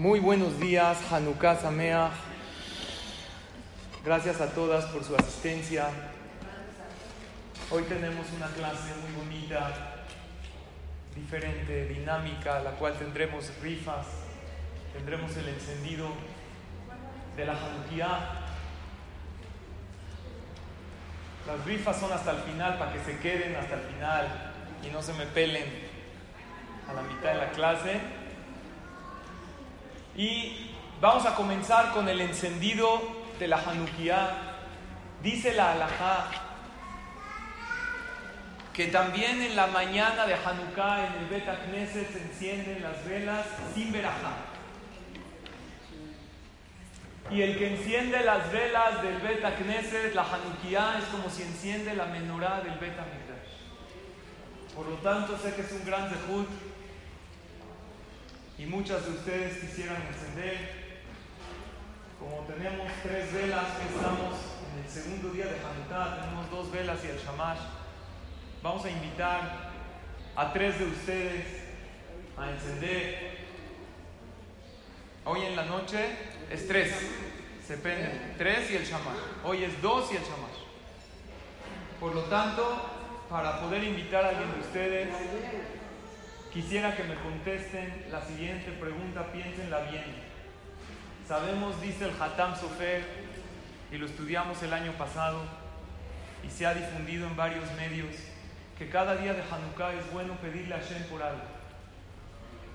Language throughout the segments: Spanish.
Muy buenos días, Hanukkah Sameach. Gracias a todas por su asistencia. Hoy tenemos una clase muy bonita, diferente, dinámica, la cual tendremos rifas, tendremos el encendido de la Hanukkah. Las rifas son hasta el final para que se queden hasta el final y no se me pelen a la mitad de la clase. Y vamos a comenzar con el encendido de la Hanukkah. Dice la halajá que también en la mañana de Hanukkah en el Bet se encienden las velas sin verajá. Y el que enciende las velas del Bet la Hanukkah, es como si enciende la menorá del Bet. Por lo tanto, sé que es un gran zehut y muchas de ustedes quisieran encender. Como tenemos tres velas, estamos en el segundo día de Hanukkah, tenemos dos velas y el Shamash. Vamos a invitar a tres de ustedes a encender. Hoy en la noche es tres, se prenden tres y el Shamash. Hoy es dos y el Shamash. Por lo tanto, para poder invitar a alguien de ustedes, Quisiera que me contesten la siguiente pregunta, piénsenla bien. Sabemos, dice el Hatam Sofer, y lo estudiamos el año pasado, y se ha difundido en varios medios, que cada día de Hanukkah es bueno pedirle a Hashem por algo.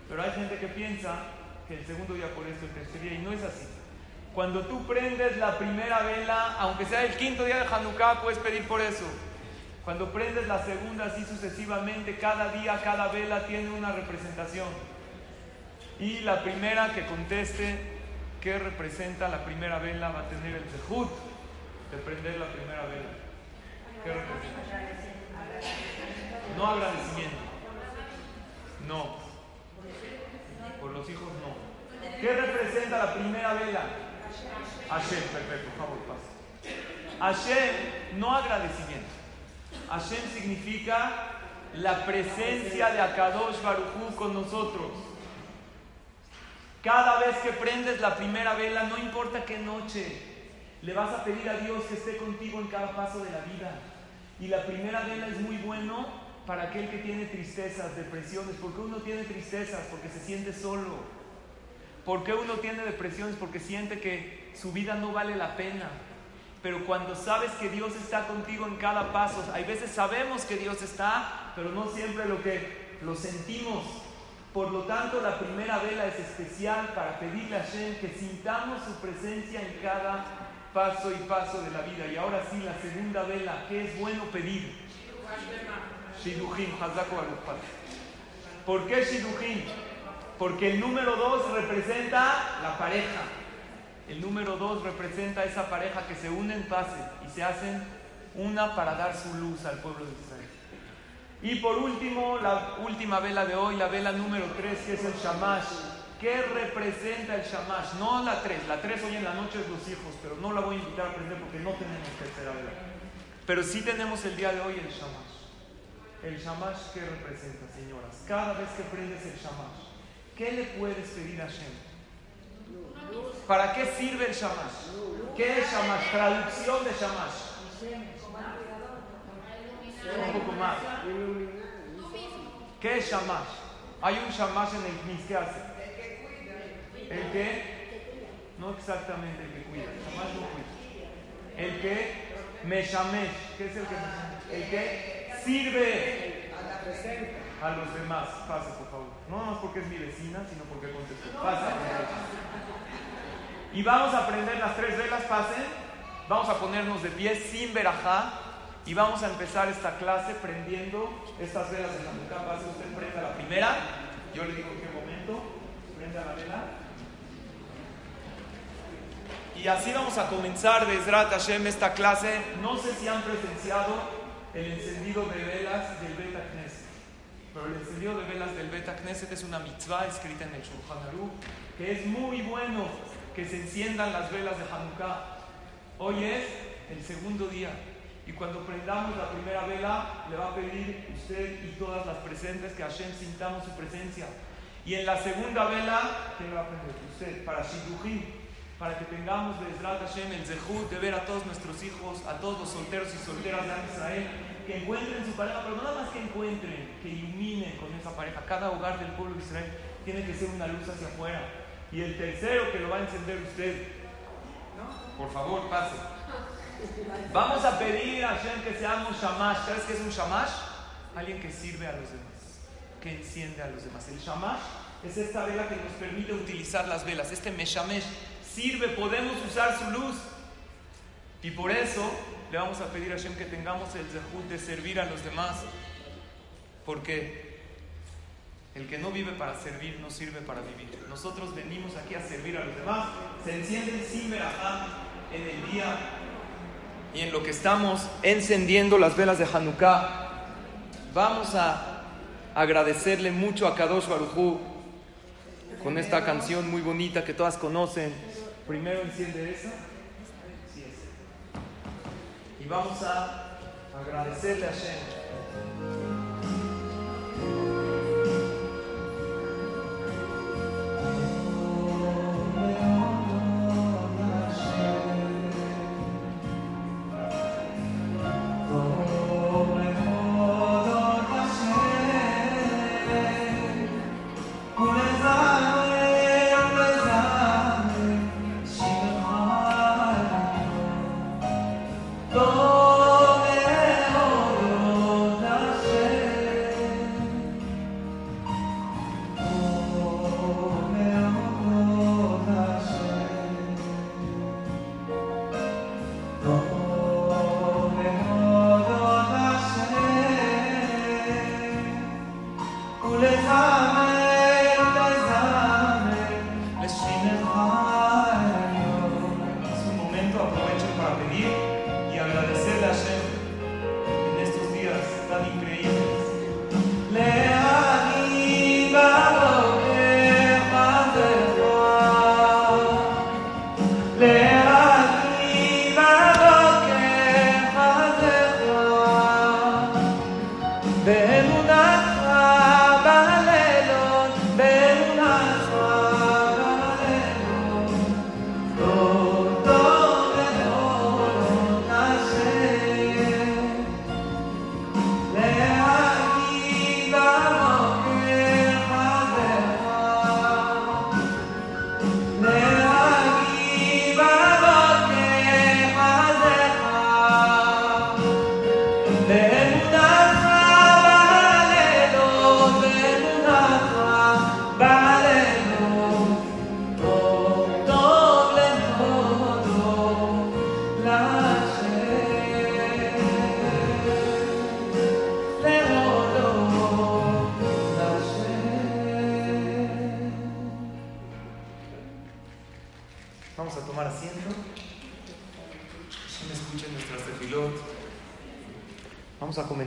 Pero hay gente que piensa que el segundo día por esto, el tercer día, y no es así. Cuando tú prendes la primera vela, aunque sea el quinto día de Hanukkah, puedes pedir por eso. Cuando prendes la segunda, así sucesivamente, cada día, cada vela tiene una representación. Y la primera que conteste qué representa la primera vela va a tener el zehut de prender la primera vela. ¿Qué representa? No agradecimiento. No. Por los hijos no. ¿Qué representa la primera vela? Hashem, perfecto, por favor, pase. Hashem, no agradecimiento. Hashem significa la presencia de Akadosh Baruchú con nosotros. Cada vez que prendes la primera vela, no importa qué noche, le vas a pedir a Dios que esté contigo en cada paso de la vida. Y la primera vela es muy bueno para aquel que tiene tristezas, depresiones. ¿Por qué uno tiene tristezas? Porque se siente solo. ¿Por qué uno tiene depresiones? Porque siente que su vida no vale la pena pero cuando sabes que Dios está contigo en cada paso, hay veces sabemos que Dios está, pero no siempre lo que lo sentimos. Por lo tanto, la primera vela es especial para pedirle a Hashem que sintamos su presencia en cada paso y paso de la vida. Y ahora sí, la segunda vela, ¿qué es bueno pedir? Shidujim, ¿Por qué Shidujim? Porque el número dos representa la pareja. El número dos representa esa pareja que se unen pase y se hacen una para dar su luz al pueblo de Israel. Y por último, la última vela de hoy, la vela número tres, que es el Shamash. ¿Qué representa el Shamash? No la tres, la tres hoy en la noche es los hijos, pero no la voy a invitar a aprender porque no tenemos tercera vela. Pero sí tenemos el día de hoy el Shamash. El Shamash, ¿qué representa, señoras? Cada vez que prendes el Shamash, ¿qué le puedes pedir a Shem? ¿Para qué sirve el Shamash? ¿Qué es Shamash? Traducción de Shamash. Un poco más. ¿Qué es Shamash? Hay un Shamash en el Knis. ¿Qué hace? El que, no exactamente el que cuida. Shamash no cuida. El que me shamesh. ¿Qué es el que El que sirve a los demás. Pase, por favor. No más porque es mi vecina, sino porque contestó. Pase. Y vamos a prender las tres velas, pasen. Vamos a ponernos de pie sin verajá. Y vamos a empezar esta clase prendiendo estas velas de Hanukkah. Pase usted prenda la primera. Yo le digo en qué momento. prenda la vela. Y así vamos a comenzar desde Hashem esta clase. No sé si han presenciado el encendido de velas del Beta. Pero el encendido de velas del Beta Knesset es una mitzvah escrita en el Shulchan Aruch, que es muy bueno que se enciendan las velas de Hanukkah. Hoy es el segundo día. Y cuando prendamos la primera vela, le va a pedir usted y todas las presentes que Hashem sintamos su presencia. Y en la segunda vela, ¿quién va a prender? Usted, para Shidduchim, para que tengamos de Hashem el zehut de ver a todos nuestros hijos, a todos los solteros y solteras de Israel, que encuentren su pareja, pero nada más que encuentren, que iluminen con esa pareja. Cada hogar del pueblo de Israel tiene que ser una luz hacia afuera. Y el tercero que lo va a encender usted, por favor, pase. Vamos a pedir a Hashem que seamos shamash. ¿Sabes qué es un shamash? Alguien que sirve a los demás, que enciende a los demás. El shamash es esta vela que nos permite utilizar las velas. Este meshamesh sirve, podemos usar su luz. Y por eso le vamos a pedir a Hashem que tengamos el zehut de servir a los demás. Porque el que no vive para servir no sirve para vivir. Nosotros venimos aquí a servir a los demás. Se encienden sin verajá en el día y en lo que estamos encendiendo las velas de Hanukkah, vamos a agradecerle mucho a Kadosh Barujú con esta canción muy bonita que todas conocen. Primero enciende esa. Y vamos a agradecerle a Shem.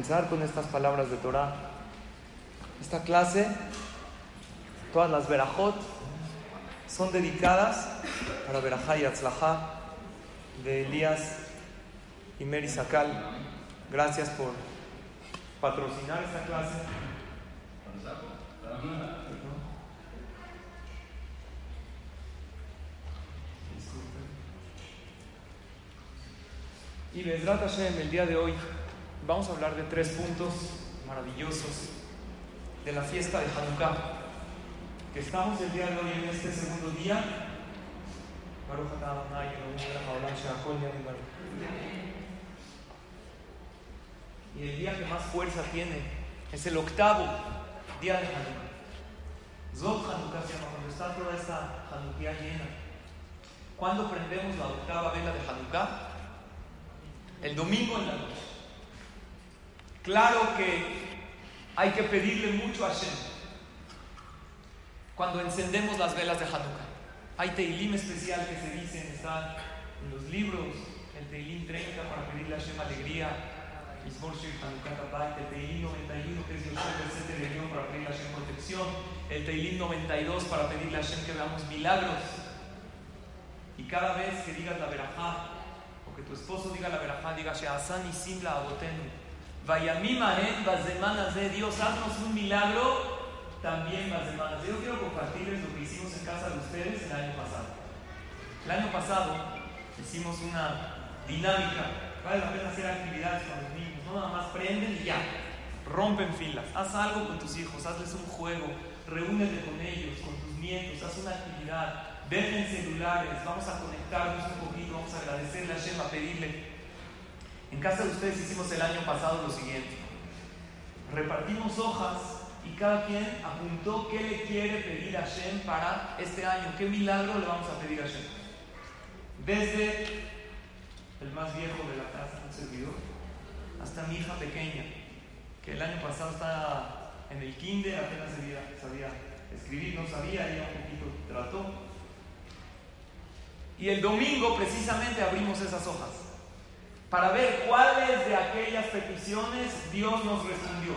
Con estas palabras de Torah. Esta clase, todas las verajot, son dedicadas para verajá y atzlajá de Elías y Mary Sakal. Gracias por patrocinar esta clase. Y Hashem, el día de hoy, vamos a hablar de tres puntos maravillosos de la fiesta de Hanukkah, que estamos el día de hoy en este segundo día. Y el día que más fuerza tiene es el octavo día de Hanukkah. Zot Hanukkah se llama cuando está toda esta Hanukkah llena. ¿Cuándo prendemos la octava vela de Hanukkah? El domingo en la noche. Claro que hay que pedirle mucho a Hashem. cuando encendemos las velas de Hanukkah. Hay Teilim especial que se dicen, están en los libros, el Teilim 30 para pedirle a Hashem alegría, el Teilim 91 que es el de León para pedirle a Hashem protección, el Teilim 92 para pedirle a Hashem que veamos milagros. Y cada vez que digas la verajá, o que tu esposo diga la verajá, diga Sheasan y Simla Abotenu, Vayamim Ahen Bazemanas de Dios, haznos un milagro también semanas. Yo quiero compartirles lo que hicimos en casa de ustedes el año pasado. El año pasado hicimos una dinámica. Vale la pena hacer actividades con los niños. No nada más prenden y ya. Rompen filas. Haz algo con tus hijos. Hazles un juego. Reúnete con ellos, con tus nietos. Haz una actividad. Dejen celulares. Vamos a conectarnos un poquito. Vamos a agradecerle a Shema, pedirle. En casa de ustedes hicimos el año pasado lo siguiente. Repartimos hojas y cada quien apuntó qué le quiere pedir a Shem para este año, qué milagro le vamos a pedir a Shem. Desde el más viejo de la casa, un servidor, hasta mi hija pequeña, que el año pasado estaba en el kinder, apenas sabía, sabía escribir, no sabía, ella un poquito trató. Y el domingo precisamente abrimos esas hojas para ver cuáles de aquellas peticiones Dios nos respondió.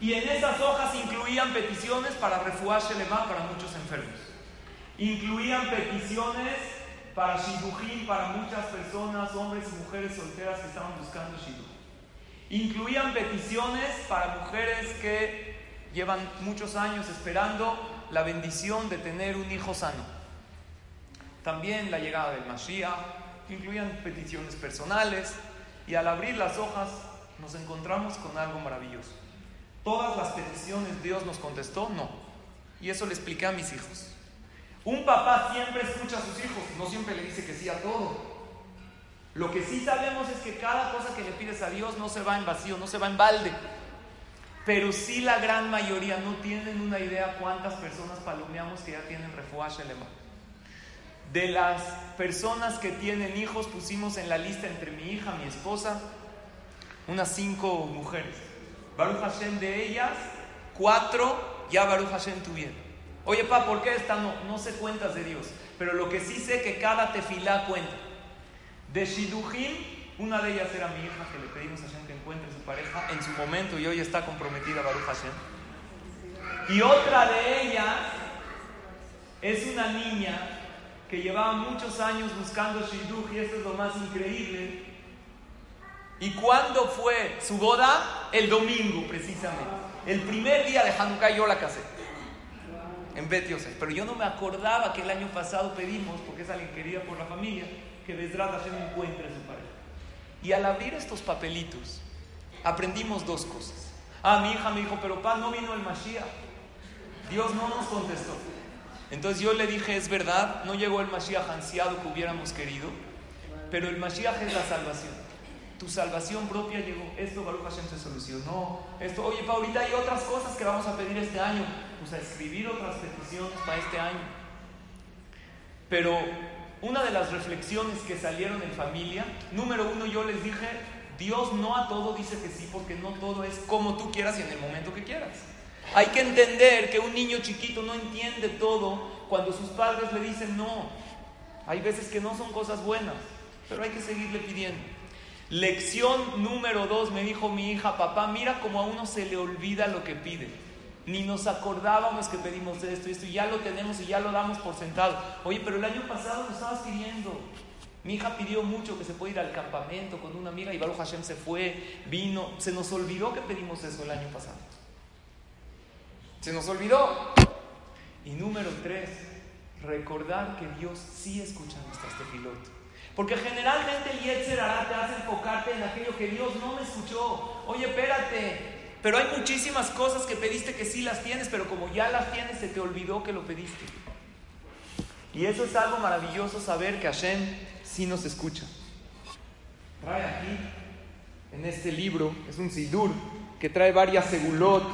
Y en esas hojas incluían peticiones para refugiar Shelema para muchos enfermos. Incluían peticiones para Shidujim para muchas personas, hombres y mujeres solteras que estaban buscando Shiduj. Incluían peticiones para mujeres que llevan muchos años esperando la bendición de tener un hijo sano. También la llegada del Mashiach, incluían peticiones personales y al abrir las hojas nos encontramos con algo maravilloso. ¿Todas las peticiones Dios nos contestó? No. Y eso le expliqué a mis hijos. Un papá siempre escucha a sus hijos, no siempre le dice que sí a todo. Lo que sí sabemos es que cada cosa que le pides a Dios no se va en vacío, no se va en balde. Pero sí la gran mayoría no tienen una idea cuántas personas palomeamos que ya tienen refugio alemán. De las personas que tienen hijos pusimos en la lista entre mi hija, mi esposa, unas cinco mujeres. Baruch Hashem de ellas, cuatro ya Baruch Hashem tuvieron. Oye, pa, ¿por qué esta no? No sé cuentas de Dios. Pero lo que sí sé que cada tefilá cuenta. De Shidujim, una de ellas era mi hija que le pedimos a Hashem que encuentre su pareja en su momento y hoy está comprometida Baruch Hashem. Y otra de ellas es una niña que llevaba muchos años buscando Shidduch y esto es lo más increíble ¿Y cuándo fue su boda? El domingo, precisamente. El primer día de Hanukkah yo la casé. En Bet Yosef. Pero yo no me acordaba que el año pasado pedimos, porque es alguien querida por la familia, que Besrat Hashem encuentre a su pareja. Y al abrir estos papelitos, aprendimos dos cosas. Ah, mi hija me dijo, pero pa, no vino el Mashiach. Dios no nos contestó. Entonces yo le dije, es verdad, no llegó el Mashiach ansiado que hubiéramos querido, pero el Mashiach es la salvación tu salvación propia llegó. Esto Baruch Hashem se solucionó. Esto, oye, pa, ahorita hay otras cosas que vamos a pedir este año. Pues a escribir otras peticiones para este año. Pero una de las reflexiones que salieron en familia, número uno, yo les dije, Dios no a todo dice que sí, porque no todo es como tú quieras y en el momento que quieras. Hay que entender que un niño chiquito no entiende todo cuando sus padres le dicen no. Hay veces que no son cosas buenas, pero hay que seguirle pidiendo. Lección número dos, me dijo mi hija, papá, mira cómo a uno se le olvida lo que pide. Ni nos acordábamos que pedimos esto y esto, y ya lo tenemos y ya lo damos por sentado. Oye, pero el año pasado lo estabas pidiendo. Mi hija pidió mucho que se pueda ir al campamento con una amiga y Baruch Hashem se fue, vino. Se nos olvidó que pedimos eso el año pasado. Se nos olvidó. Y número tres, recordar que Dios sí escucha nuestras tefilotas. Porque generalmente el Yetzer hará te hace enfocarte en aquello que Dios no me escuchó. Oye, espérate. Pero hay muchísimas cosas que pediste que sí las tienes, pero como ya las tienes, se te olvidó que lo pediste. Y eso es algo maravilloso saber que Hashem sí nos escucha. Trae aquí, en este libro, es un Sidur, que trae varias segulot,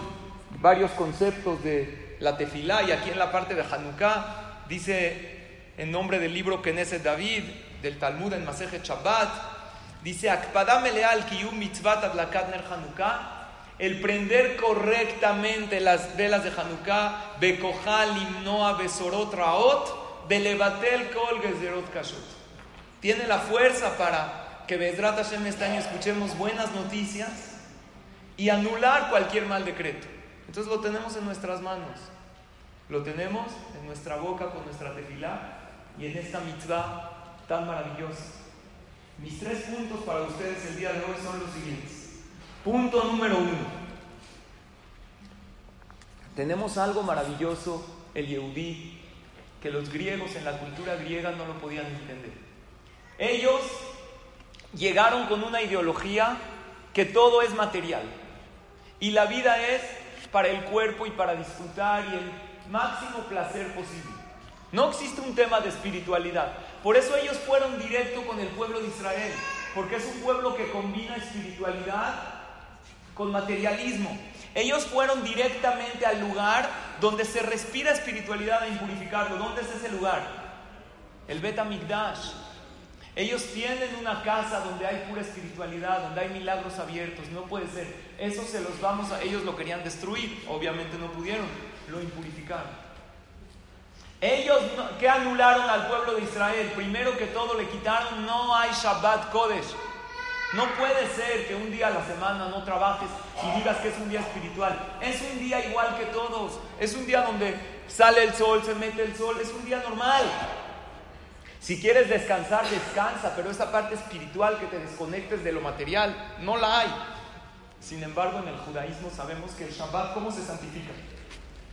varios conceptos de la tefilá, y aquí en la parte de Hanukkah dice en nombre del libro Knesset David, del Talmud en Masejet Shabbat, dice, leal kiyum mitzvat Hanukkah, el prender correctamente las velas de Hanukkah, Bekojal, Limnoa, Besorot, Raot, Belebatel, Kol, Gezerot, Kashot. Tiene la fuerza para que Bezrat Hashem este año escuchemos buenas noticias y anular cualquier mal decreto. Entonces lo tenemos en nuestras manos. Lo tenemos en nuestra boca con nuestra tefilá y en esta mitzvah tan maravillosa. Mis tres puntos para ustedes el día de hoy son los siguientes. Punto número uno. Tenemos algo maravilloso, el Yehudí, que los griegos en la cultura griega no lo podían entender. Ellos llegaron con una ideología que todo es material y la vida es para el cuerpo y para disfrutar y el máximo placer posible. No existe un tema de espiritualidad. Por eso ellos fueron directo con el pueblo de Israel, porque es un pueblo que combina espiritualidad con materialismo. Ellos fueron directamente al lugar donde se respira espiritualidad a impurificarlo. ¿Dónde es ese lugar? El Bet Amigdash. Ellos tienen una casa donde hay pura espiritualidad, donde hay milagros abiertos. No puede ser. Eso se los vamos a. Ellos lo querían destruir. Obviamente no pudieron. Lo impurificaron. Ellos que anularon al pueblo de Israel, primero que todo le quitaron, no hay Shabbat Kodesh. No puede ser que un día a la semana no trabajes y digas que es un día espiritual. Es un día igual que todos. Es un día donde sale el sol, se mete el sol. Es un día normal. Si quieres descansar, descansa, pero esa parte espiritual que te desconectes de lo material, no la hay. Sin embargo, en el judaísmo sabemos que el Shabbat, ¿cómo se santifica?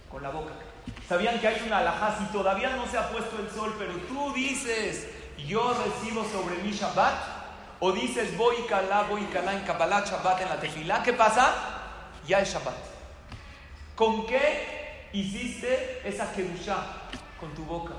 Con la boca. Sabían que hay una alajá, si todavía no se ha puesto el sol, pero tú dices, yo recibo sobre mi Shabbat, o dices, voy calá, voy calá en Kabbalah Shabbat en la tefilá, ¿qué pasa? Ya es Shabbat. ¿Con qué hiciste esa kedushá? Con tu boca.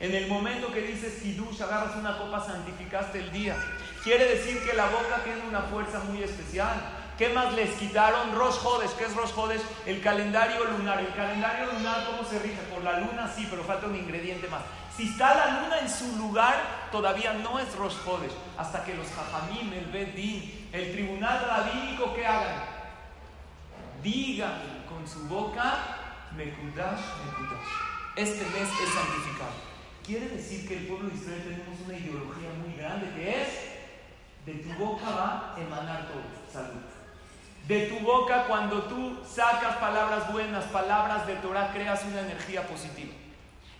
En el momento que dices Kiddush, agarras una copa, santificaste el día. Quiere decir que la boca tiene una fuerza muy especial. ¿Qué más les quitaron? Rosh Hodesh. ¿Qué es Rosh Hodesh? El calendario lunar. El calendario lunar, ¿cómo se rige? Por la luna, sí, pero falta un ingrediente más. Si está la luna en su lugar, todavía no es Rosh Hodesh. Hasta que los Jajamim, el Bedín, el tribunal rabínico, ¿qué hagan? Digan con su boca, Mekudash, Mekudash. Este mes es santificado. Quiere decir que el pueblo de Israel tenemos una ideología muy grande que es, de tu boca va a emanar todo. Salud. De tu boca, cuando tú sacas palabras buenas, palabras de Torah, creas una energía positiva.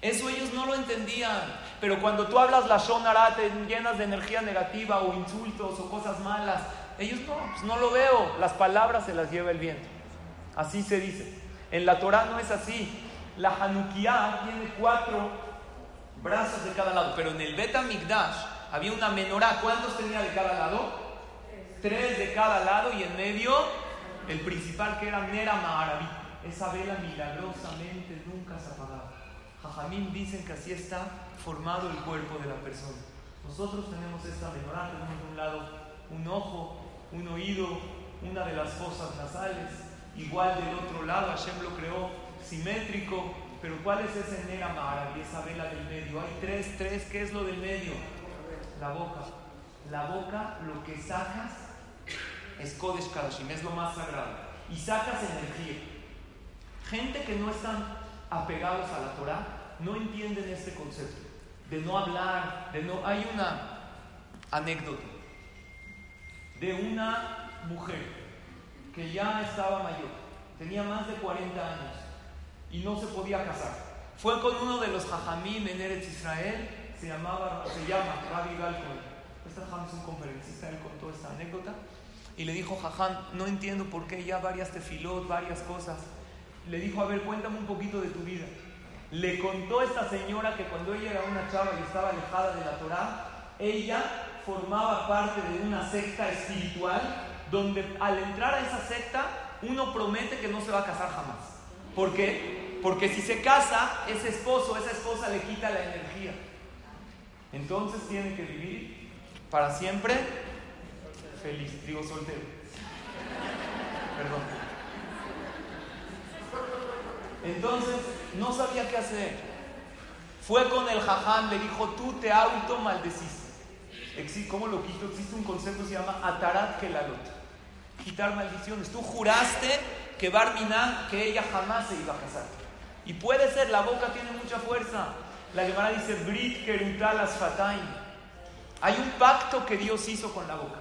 Eso ellos no lo entendían. Pero cuando tú hablas la shonara, te llenas de energía negativa o insultos o cosas malas. Ellos no, pues no lo veo. Las palabras se las lleva el viento. Así se dice. En la Torah no es así. La Hanukkah tiene cuatro brazos de cada lado. Pero en el Bet Migdash había una menorá. ¿Cuántos tenía de cada lado? tres de cada lado y en medio el principal que era Nera Maharabi. Esa vela milagrosamente nunca se apagaba. Jajamín dicen que así está formado el cuerpo de la persona. Nosotros tenemos esta menorá, tenemos de un lado un ojo, un oído, una de las fosas nasales, igual del otro lado, Hashem lo creó simétrico, pero ¿cuál es ese Nera Maharabi, esa vela del medio? Hay tres, tres, ¿qué es lo del medio? La boca. La boca, lo que sacas es Kodesh Kadashim, es lo más sagrado. Y sacas energía. Gente que no están apegados a la Torah no entienden este concepto de no hablar, de no. Hay una anécdota de una mujer que ya estaba mayor, tenía más de 40 años y no se podía casar. Fue con uno de los Jajamim en Eretz Israel, se, llamaba, se llama Rabbi Galkon. Este Jajam es un conferencista, él contó esta anécdota y le dijo, Jajam, no entiendo por qué ya varias tefilot, varias cosas. Le dijo, a ver, cuéntame un poquito de tu vida. Le contó esta señora que cuando ella era una chava y estaba alejada de la Torah, ella formaba parte de una secta espiritual donde al entrar a esa secta uno promete que no se va a casar jamás. ¿Por qué? Porque si se casa, ese esposo, esa esposa le quita la energía. Entonces tiene que vivir para siempre feliz, digo soltero. Perdón. Entonces, no sabía qué hacer. Fue con el jaján, le dijo, tú te auto maldeciste. ¿Cómo lo quito? Existe un concepto que se llama atarat kelalot. quitar maldiciones. Tú juraste que Barminan, que ella jamás se iba a casar. Y puede ser, la boca tiene mucha fuerza. La Gemara dice, Brit Kerutalas Fataim. Hay un pacto que Dios hizo con la boca.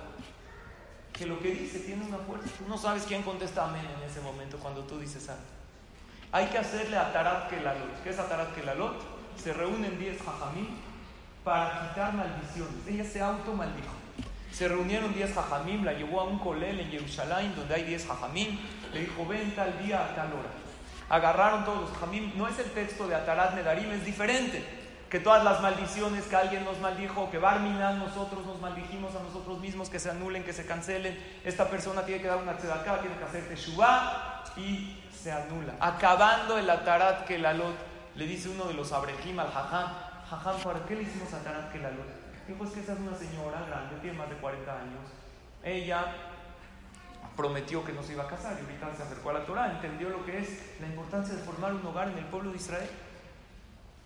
Que lo que dice tiene una fuerza. Tú no sabes quién contesta amén en ese momento cuando tú dices algo. Hay que hacerle a Tarat Kelalot. ¿Qué es Tarat Kelalot? Se reúnen 10 jajamim para quitar maldiciones. Ella se auto maldijo. Se reunieron 10 jajamim, la llevó a un colel en Jerusalén donde hay 10 jajamim. Le dijo, ven tal día a tal hora. Agarraron todos los jajamim. No es el texto de Atarat Nedarim, es diferente. Que todas las maldiciones que alguien nos maldijo, que Barminan nosotros nos maldijimos a nosotros mismos, que se anulen, que se cancelen. Esta persona tiene que dar una tzedaká, tiene que hacer teshuvah y se anula. Acabando el Atarat Kelalot, le dice uno de los abrejim al jajam, jajam, ¿para qué le hicimos Atarat Kelalot? Dijo, es que esa es una señora grande, tiene más de 40 años. Ella prometió que no se iba a casar y ahorita se acercó a la Torah, entendió lo que es la importancia de formar un hogar en el pueblo de Israel.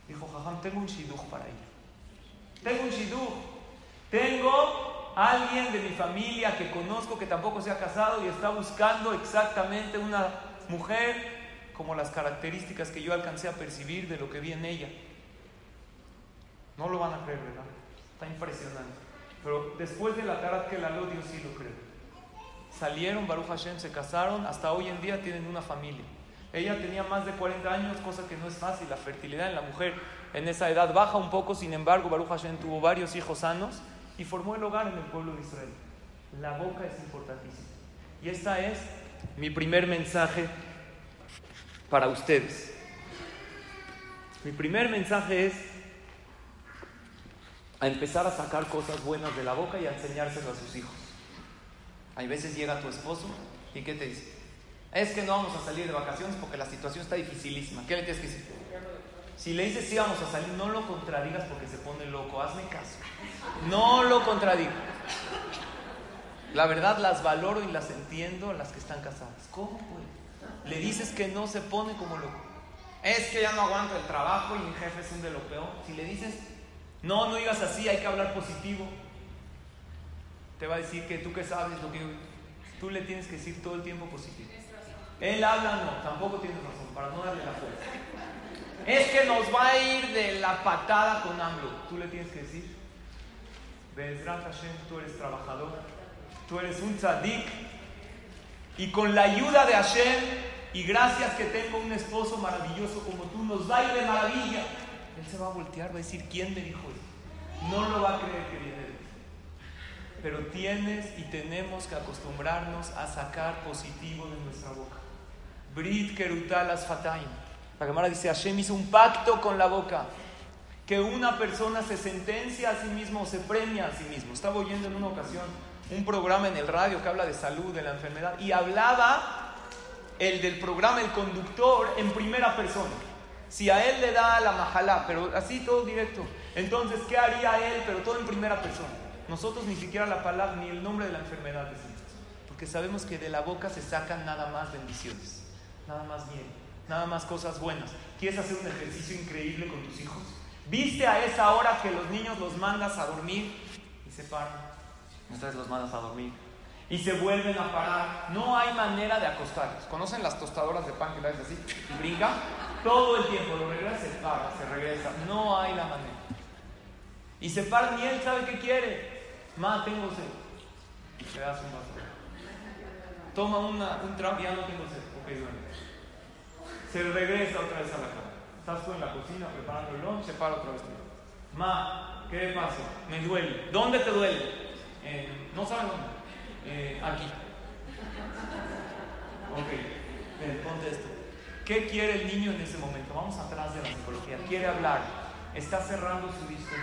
Dijo, jajam, tengo un shidduch para ella. Tengo un shidduch. Tengo alguien de mi familia que conozco que tampoco se ha casado y está buscando exactamente una mujer como las características que yo alcancé a percibir de lo que vi en ella. No lo van a creer, ¿verdad? Está impresionante. Pero después de la cara que la lo Dios sí lo creo. Salieron, Baruch Hashem, se casaron, hasta hoy en día tienen una familia. Ella tenía más de 40 años, cosa que no es fácil. La fertilidad en la mujer en esa edad baja un poco, sin embargo, Baruch Hashem tuvo varios hijos sanos y formó el hogar en el pueblo de Israel. La boca es importantísima. Y esta es mi primer mensaje para ustedes. Mi primer mensaje es a empezar a sacar cosas buenas de la boca y a enseñárselo a sus hijos. Hay veces llega tu esposo y ¿qué te dice? Es que no vamos a salir de vacaciones porque la situación está dificilísima. ¿Qué le tienes que decir? Si le dices sí vamos a salir, no lo contradigas porque se pone loco. Hazme caso. No lo contradigas. La verdad las valoro y las entiendo las que están casadas. ¿Cómo puede? Le dices que no se pone como loco. Es que ya no aguanto el trabajo y mi jefe es un de lo peor. Si le dices, no, no digas así, hay que hablar positivo. Te va a decir que tú que sabes lo que tú le tienes que decir todo el tiempo positivo. Él habla, no, tampoco tienes razón, para no darle la fuerza. Es que nos va a ir de la patada con AMLO. Tú le tienes que decir, Bezrat Hashem, tú eres trabajador, tú eres un tzadik, y con la ayuda de Hashem, y gracias que tengo un esposo maravilloso como tú, nos va a ir de maravilla. Él se va a voltear, va a decir, ¿quién me dijo eso? No lo va a creer que viene de ti. Pero tienes y tenemos que acostumbrarnos a sacar positivo de nuestra boca. Brit Kerutalas Fataim. La Gemara dice, Hashem hizo un pacto con la boca. Que una persona se sentencia a sí mismo se premia a sí mismo. Estaba oyendo en una ocasión un programa en el radio que habla de salud, de la enfermedad, y hablaba el del programa, el conductor, en primera persona. Si a él le da la majalá, pero así todo directo, entonces, ¿qué haría él? Pero todo en primera persona. Nosotros ni siquiera la palabra ni el nombre de la enfermedad decimos. Porque sabemos que de la boca se sacan nada más bendiciones, nada más bien, nada más cosas buenas. ¿Quieres hacer un ejercicio increíble con tus hijos? ¿Viste a esa hora que los niños los mandas a dormir y se paran? Entonces los mandas a dormir. Y se vuelven a parar. No hay manera de acostarlos. ¿Conocen las tostadoras de pan que le así? Y brinca. Todo el tiempo lo regresa, se para, se regresa. No hay la manera. Y se paran y él sabe qué quiere. Ma, tengo sed. Le das un vaso. Toma una, un trago, ya no sed. Ok, duerme. Se regresa otra vez a la cama. Estás tú en la cocina preparando el lunch, se para otra vez. Ma, ¿qué pasa? Me duele. ¿Dónde te duele? Eh, no saben dónde. Eh, aquí. Ok, eh, ponte esto. ¿Qué quiere el niño en ese momento? Vamos atrás de la psicología. Quiere hablar. Está cerrando su disco.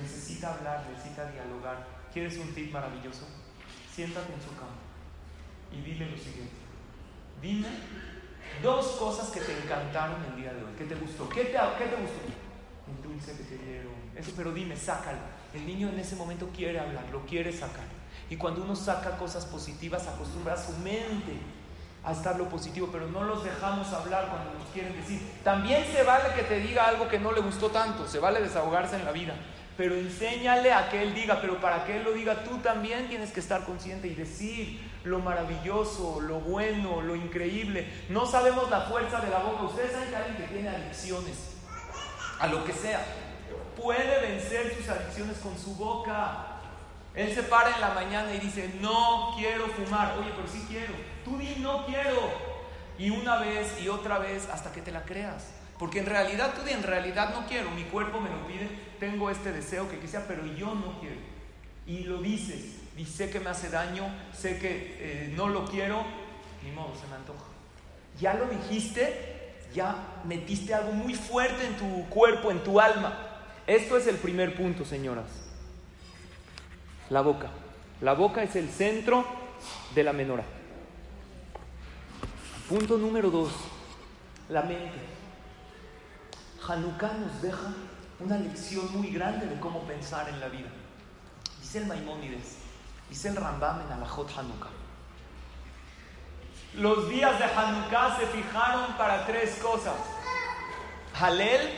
Necesita hablar, necesita dialogar. ¿Quieres un tip maravilloso? Siéntate en su cama y dile lo siguiente. Dime dos cosas que te encantaron el día de hoy. ¿Qué te gustó? ¿Qué te, qué te gustó? Un dulce que te dieron. Eso, pero dime, sácalo. El niño en ese momento quiere hablar, lo quiere sacar. Y cuando uno saca cosas positivas, acostumbra a su mente a estar lo positivo, pero no los dejamos hablar cuando nos quieren decir. También se vale que te diga algo que no le gustó tanto, se vale desahogarse en la vida, pero enséñale a que él diga, pero para que él lo diga, tú también tienes que estar consciente y decir lo maravilloso, lo bueno, lo increíble. No sabemos la fuerza de la boca. Ustedes saben que alguien que tiene adicciones a lo que sea, puede vencer sus adicciones con su boca. Él se para en la mañana y dice, no quiero fumar. Oye, pero sí quiero. Tú di, no quiero. Y una vez y otra vez hasta que te la creas. Porque en realidad tú di, en realidad no quiero. Mi cuerpo me lo pide. Tengo este deseo que quisiera, pero yo no quiero. Y lo dices. Y sé que me hace daño. Sé que eh, no lo quiero. Ni modo, se me antoja. Ya lo dijiste. Ya metiste algo muy fuerte en tu cuerpo, en tu alma. Esto es el primer punto, señoras. La boca. La boca es el centro de la menora. Punto número dos, la mente. Hanukkah nos deja una lección muy grande de cómo pensar en la vida. Dice el Maimónides, dice el Rambam en Alajot Hanukkah. Los días de Hanukkah se fijaron para tres cosas: Halel,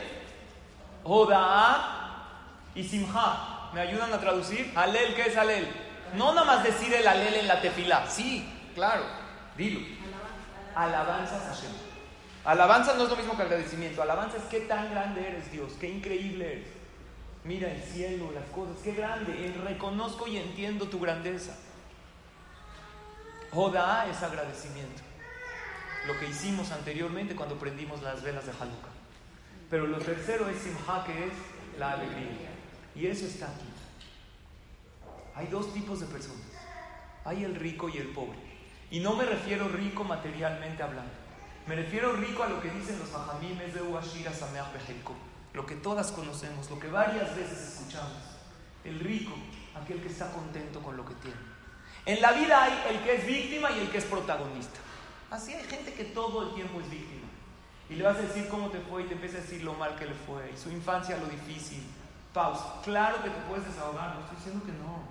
Hoda'a y Simha. ¿Me ayudan a traducir? Halel, ¿qué es Halel? No nada más decir el Halel en la tefilá. Sí, claro, dilo. Alabanzas a Hashem. Alabanza no es lo mismo que agradecimiento. Alabanza es qué tan grande eres, Dios, qué increíble eres. Mira el cielo, las cosas, qué grande. Reconozco y entiendo tu grandeza. Joda es agradecimiento. Lo que hicimos anteriormente cuando prendimos las velas de Hanukkah. Pero lo tercero es Simha, que es la alegría. Y eso está aquí. Hay dos tipos de personas. Hay el rico y el pobre. Y no me refiero rico materialmente hablando. Me refiero rico a lo que dicen los Fajamimes de Uashira Sameach Lo que todas conocemos, lo que varias veces escuchamos. El rico, aquel que está contento con lo que tiene. En la vida hay el que es víctima y el que es protagonista. Así hay gente que todo el tiempo es víctima. Y le vas a decir cómo te fue y te empieza a decir lo mal que le fue, y su infancia lo difícil. Pausa. Claro que te puedes desahogar, no estoy diciendo que no.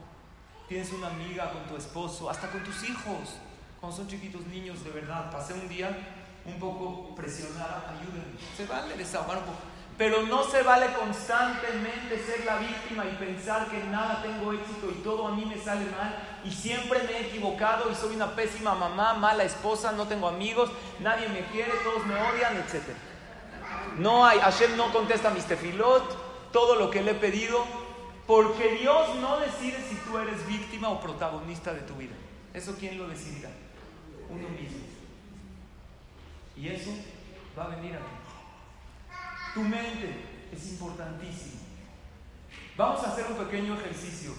Tienes una amiga con tu esposo, hasta con tus hijos, cuando son chiquitos niños, de verdad. Pasé un día un poco presionada, ayúdenme. Se vale desahogar un poco. Pero no se vale constantemente ser la víctima y pensar que nada tengo éxito y todo a mí me sale mal y siempre me he equivocado y soy una pésima mamá, mala esposa, no tengo amigos, nadie me quiere, todos me odian, etc. No hay, Hashem no contesta mis tefilot, todo lo que le he pedido, porque Dios no decide si tú eres víctima o protagonista de tu vida. ¿Eso quién lo decidirá? Uno mismo. Y eso va a venir a ti. Tu mente es importantísima. Vamos a hacer un pequeño ejercicio.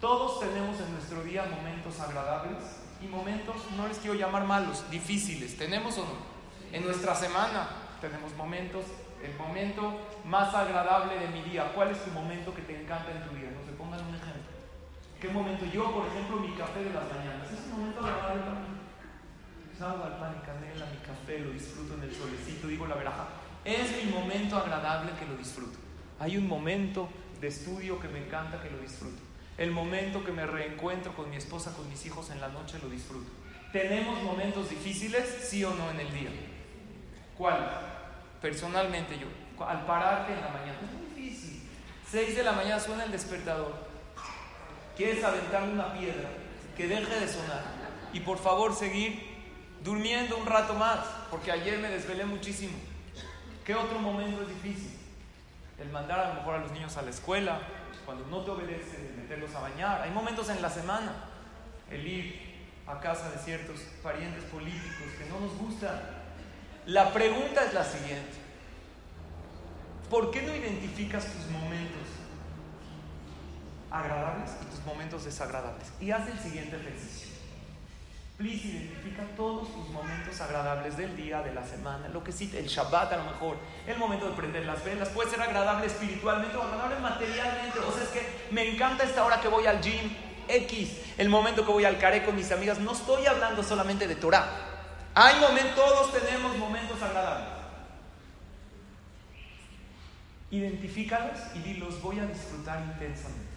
Todos tenemos en nuestro día momentos agradables y momentos, no les quiero llamar malos, difíciles. ¿Tenemos o no? En nuestra semana tenemos momentos, el momento más agradable de mi día. ¿Cuál es tu momento que te encanta en tu día? No se pongan un ejemplo. ¿Qué momento? Yo, por ejemplo, mi café de las mañanas. Es un momento agradable para mí. Salgo al pan y canela, mi café, lo disfruto en el solecito, digo la veraja es mi momento agradable que lo disfruto. Hay un momento de estudio que me encanta que lo disfruto. El momento que me reencuentro con mi esposa, con mis hijos en la noche, lo disfruto. ¿Tenemos momentos difíciles, sí o no, en el día? ¿Cuál? Personalmente yo, al pararte en la mañana, es muy difícil. 6 de la mañana suena el despertador. Quieres aventarle una piedra, que deje de sonar. Y por favor seguir durmiendo un rato más, porque ayer me desvelé muchísimo. ¿Qué otro momento es difícil? El mandar a lo mejor a los niños a la escuela, cuando no te obedece, meterlos a bañar. Hay momentos en la semana, el ir a casa de ciertos parientes políticos que no nos gustan. La pregunta es la siguiente. ¿Por qué no identificas tus momentos agradables y tus momentos desagradables? Y haz el siguiente ejercicio. Please identifica todos tus momentos agradables del día, de la semana, lo que sí, el Shabbat a lo mejor, el momento de prender las velas, puede ser agradable espiritualmente o agradable materialmente. O sea, es que me encanta esta hora que voy al gym, X, el momento que voy al caré con mis amigas. No estoy hablando solamente de Torah. Hay momentos, todos tenemos momentos agradables. Identifícalos y los voy a disfrutar intensamente.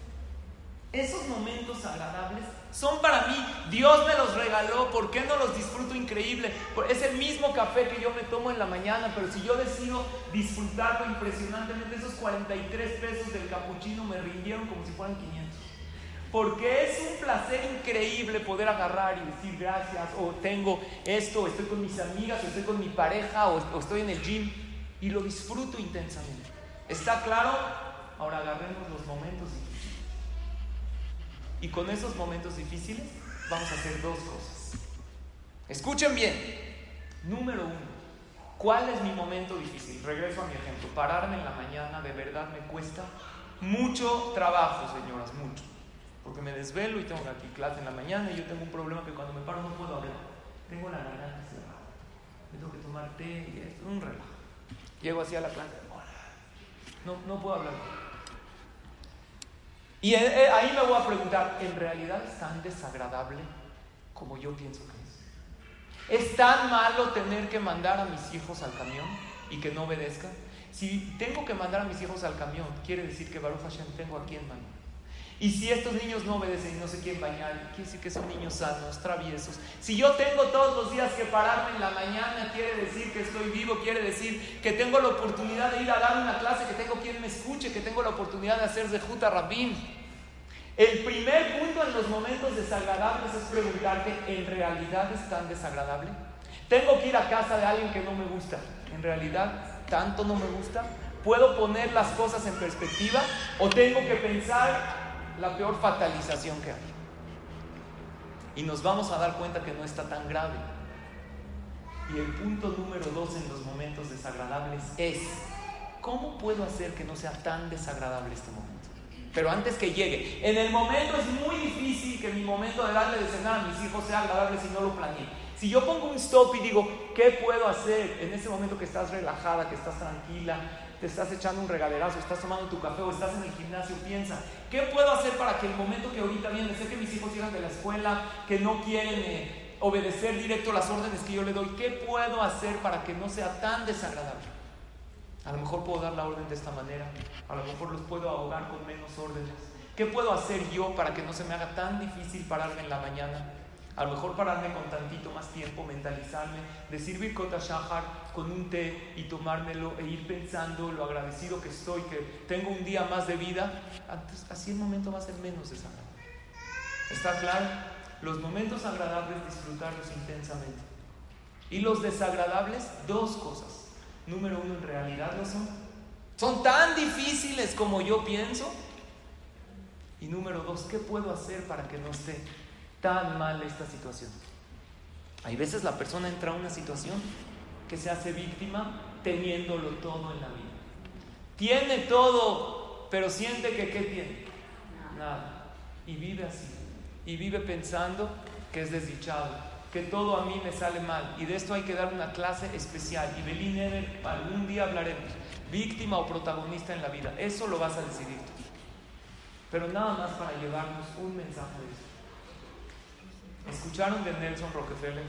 Esos momentos agradables son para mí. Dios me los regaló. ¿Por qué no los disfruto increíble? Es el mismo café que yo me tomo en la mañana, pero si yo decido disfrutarlo impresionantemente, esos 43 pesos del capuchino me rindieron como si fueran 500. Porque es un placer increíble poder agarrar y decir gracias, o tengo esto, estoy con mis amigas, estoy con mi pareja, o, o estoy en el gym, y lo disfruto intensamente. ¿Está claro? Ahora agarremos los momentos y con esos momentos difíciles vamos a hacer dos cosas. Escuchen bien. Número uno, ¿cuál es mi momento difícil? Regreso a mi ejemplo. Pararme en la mañana de verdad me cuesta mucho trabajo, señoras, mucho. Porque me desvelo y tengo aquí clase en la mañana y yo tengo un problema que cuando me paro no puedo hablar. Tengo la garganta cerrada. Me tengo que tomar té y esto, un relajo. Llego así a la clase. No, no puedo hablar. Y eh, eh, ahí me voy a preguntar, ¿en realidad es tan desagradable como yo pienso que es? ¿Es tan malo tener que mandar a mis hijos al camión y que no obedezcan? Si tengo que mandar a mis hijos al camión, quiere decir que Baruch Hashem tengo aquí en mano. Y si estos niños no obedecen y no se quieren bañar, quiere decir que son niños sanos, traviesos. Si yo tengo todos los días que pararme en la mañana, quiere decir que estoy vivo, quiere decir que tengo la oportunidad de ir a dar una clase, que tengo quien me escuche, que tengo la oportunidad de hacer de Juta Rabin. El primer punto en los momentos desagradables es preguntarte, ¿en realidad es tan desagradable? Tengo que ir a casa de alguien que no me gusta. ¿En realidad tanto no me gusta? ¿Puedo poner las cosas en perspectiva o tengo que pensar la peor fatalización que hay. Y nos vamos a dar cuenta que no está tan grave. Y el punto número dos en los momentos desagradables es, ¿cómo puedo hacer que no sea tan desagradable este momento? Pero antes que llegue, en el momento es muy difícil que mi momento de darle de cenar a mis hijos sea agradable si no lo planeé. Si yo pongo un stop y digo, ¿qué puedo hacer en ese momento que estás relajada, que estás tranquila, te estás echando un regaderazo, estás tomando tu café o estás en el gimnasio, piensa, ¿qué puedo hacer para que el momento que ahorita viene, sé que mis hijos llegan de la escuela, que no quieren eh, obedecer directo las órdenes que yo le doy, ¿qué puedo hacer para que no sea tan desagradable? A lo mejor puedo dar la orden de esta manera, a lo mejor los puedo ahogar con menos órdenes. ¿Qué puedo hacer yo para que no se me haga tan difícil pararme en la mañana? A lo mejor pararme con tantito más tiempo, mentalizarme, decir Birkot Shahar con un té y tomármelo e ir pensando lo agradecido que estoy, que tengo un día más de vida, así el momento va a ser menos desagradable. ¿Está claro? Los momentos agradables disfrutarlos intensamente. Y los desagradables, dos cosas. Número uno, en realidad lo son. Son tan difíciles como yo pienso. Y número dos, ¿qué puedo hacer para que no esté tan mal esta situación. Hay veces la persona entra a una situación que se hace víctima teniéndolo todo en la vida. Tiene todo, pero siente que ¿qué tiene? Nada. Y vive así. Y vive pensando que es desdichado, que todo a mí me sale mal. Y de esto hay que dar una clase especial. Y Belín Ever, algún día hablaremos. Víctima o protagonista en la vida. Eso lo vas a decidir tú. Pero nada más para llevarnos un mensaje de esto. ¿Escucharon de Nelson Rockefeller?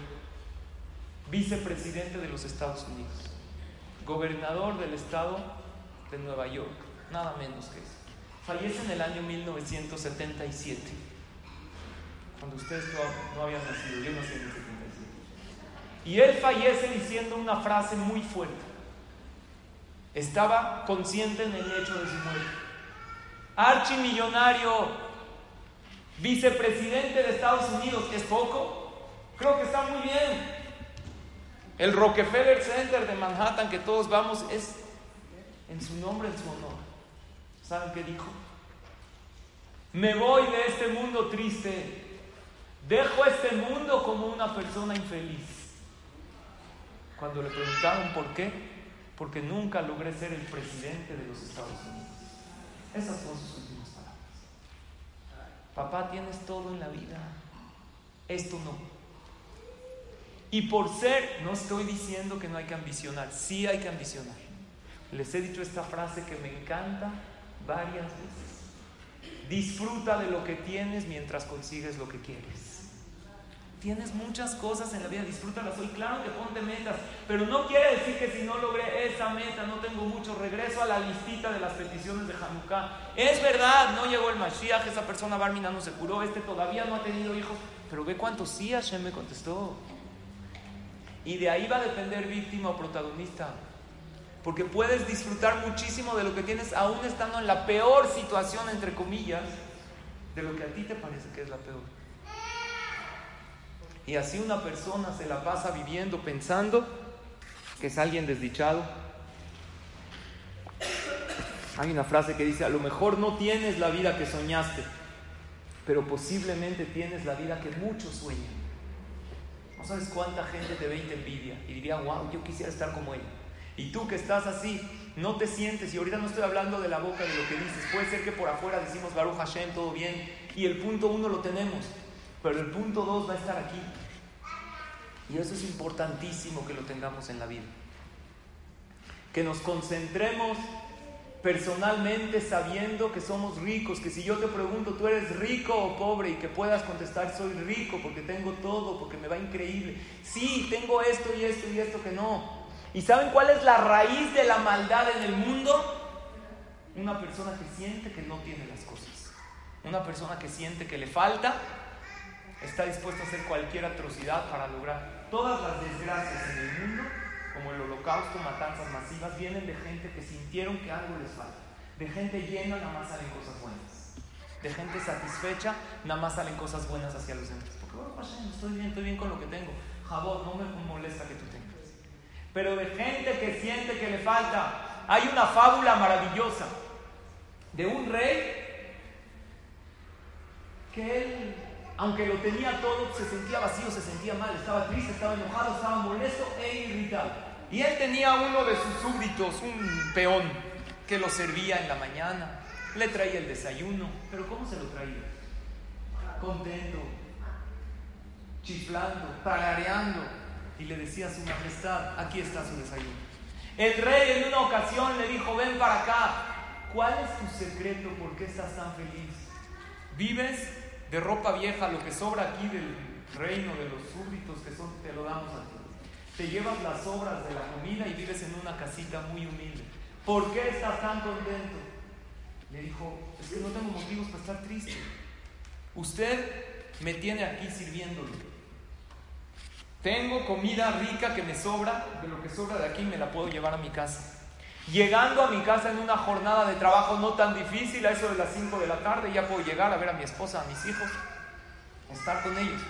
Vicepresidente de los Estados Unidos, gobernador del estado de Nueva York, nada menos que eso. Fallece en el año 1977, cuando ustedes no, habían nacido, yo nací en el 77. Y él fallece diciendo una frase muy fuerte. Estaba consciente en el hecho de su muerte. Archimillonario vicepresidente de Estados Unidos, ¿es poco? Creo que está muy bien. El Rockefeller Center de Manhattan que todos vamos es en su nombre, en su honor. ¿Saben qué dijo? Me voy de este mundo triste. Dejo este mundo como una persona infeliz. Cuando le preguntaron por qué, porque nunca logré ser el presidente de los Estados Unidos. Esas son sus Papá, tienes todo en la vida. Esto no. Y por ser, no estoy diciendo que no hay que ambicionar, sí hay que ambicionar. Les he dicho esta frase que me encanta varias veces. Disfruta de lo que tienes mientras consigues lo que quieres. Tienes muchas cosas en la vida, disfrútalas hoy. Claro que ponte metas, pero no quiere decir que si no logré esa meta, no tengo mucho, regreso a la listita de las peticiones de Hanukkah. Es verdad, no llegó el Mashiach, esa persona Barmina no se curó, este todavía no ha tenido hijos, pero ve cuántos sí Hashem me contestó. Y de ahí va a depender víctima o protagonista. Porque puedes disfrutar muchísimo de lo que tienes aún estando en la peor situación, entre comillas, de lo que a ti te parece que es la peor. Y así una persona se la pasa viviendo pensando que es alguien desdichado. Hay una frase que dice, a lo mejor no tienes la vida que soñaste, pero posiblemente tienes la vida que muchos sueñan. No sabes cuánta gente te ve y te envidia y diría, wow, yo quisiera estar como ella. Y tú que estás así, no te sientes, y ahorita no estoy hablando de la boca de lo que dices, puede ser que por afuera decimos Baruch Hashem, todo bien, y el punto uno lo tenemos, pero el punto dos va a estar aquí. Y eso es importantísimo que lo tengamos en la vida. Que nos concentremos personalmente sabiendo que somos ricos, que si yo te pregunto, ¿tú eres rico o pobre? Y que puedas contestar, soy rico porque tengo todo, porque me va increíble. Sí, tengo esto y esto y esto que no. ¿Y saben cuál es la raíz de la maldad en el mundo? Una persona que siente que no tiene las cosas. Una persona que siente que le falta, está dispuesto a hacer cualquier atrocidad para lograr. Todas las desgracias en el mundo, como el holocausto, matanzas masivas, vienen de gente que sintieron que algo les falta. De gente llena nada más salen cosas buenas. De gente satisfecha nada más salen cosas buenas hacia los demás. Porque bueno, pues, estoy bien, estoy bien con lo que tengo. Jabón, no me molesta que tú tengas. Pero de gente que siente que le falta. Hay una fábula maravillosa de un rey que él aunque lo tenía todo, se sentía vacío, se sentía mal, estaba triste, estaba enojado, estaba molesto e irritado. Y él tenía uno de sus súbditos, un peón, que lo servía en la mañana, le traía el desayuno, pero ¿cómo se lo traía? Contento, chiflando, tarareando, y le decía a su majestad, aquí está su desayuno. El rey en una ocasión le dijo, ven para acá, ¿cuál es tu secreto? ¿Por qué estás tan feliz? ¿Vives de ropa vieja, lo que sobra aquí del reino de los súbditos que son, te lo damos a ti. Te llevas las sobras de la comida y vives en una casita muy humilde. ¿Por qué estás tan contento? Le dijo, es que no tengo motivos para estar triste. Usted me tiene aquí sirviéndole. Tengo comida rica que me sobra, de lo que sobra de aquí me la puedo llevar a mi casa. Llegando a mi casa en una jornada de trabajo no tan difícil, a eso de las 5 de la tarde, ya puedo llegar a ver a mi esposa, a mis hijos, estar con ellos.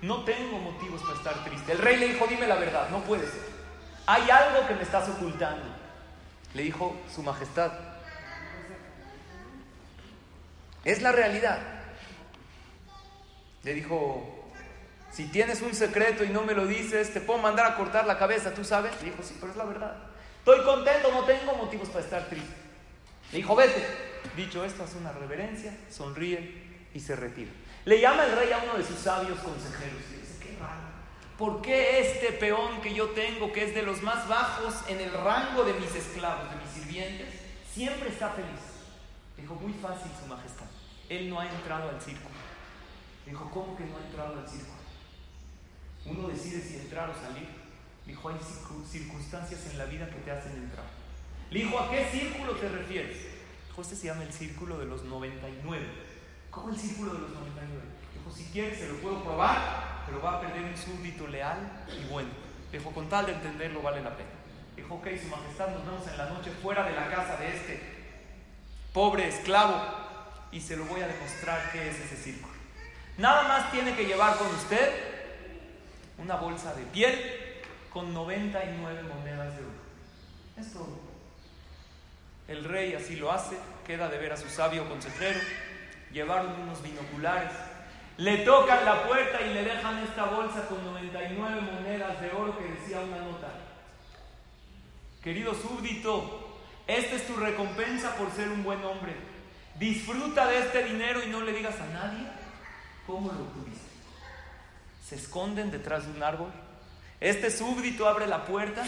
No tengo motivos para estar triste. El rey le dijo, dime la verdad, no puede ser. Hay algo que me estás ocultando. Le dijo su majestad. Es la realidad. Le dijo, si tienes un secreto y no me lo dices, te puedo mandar a cortar la cabeza, ¿tú sabes? Le dijo, sí, pero es la verdad. Estoy contento, no tengo motivos para estar triste. Le dijo, vete. Dicho esto, hace una reverencia, sonríe y se retira. Le llama el rey a uno de sus sabios consejeros y dice, qué raro. ¿Por qué este peón que yo tengo, que es de los más bajos en el rango de mis esclavos, de mis sirvientes, siempre está feliz? Dijo, muy fácil, su majestad. Él no ha entrado al círculo. Dijo, ¿cómo que no ha entrado al círculo? Uno decide si entrar o salir. Dijo, hay circunstancias en la vida que te hacen entrar. Le dijo, ¿a qué círculo te refieres? Dijo, este se llama el círculo de los 99. ¿Cómo el círculo de los 99? Dijo, si quieres se lo puedo probar, pero va a perder un súbdito leal y bueno. Dijo, con tal de entenderlo vale la pena. Dijo, ok, su majestad, nos vemos en la noche fuera de la casa de este pobre esclavo y se lo voy a demostrar qué es ese círculo. Nada más tiene que llevar con usted una bolsa de piel con 99 monedas de oro. Es todo. El rey así lo hace, queda de ver a su sabio consejero, llevaron unos binoculares, le tocan la puerta y le dejan esta bolsa con 99 monedas de oro que decía una nota. Querido súbdito, esta es tu recompensa por ser un buen hombre. Disfruta de este dinero y no le digas a nadie cómo lo tuviste. Se esconden detrás de un árbol este súbdito abre la puerta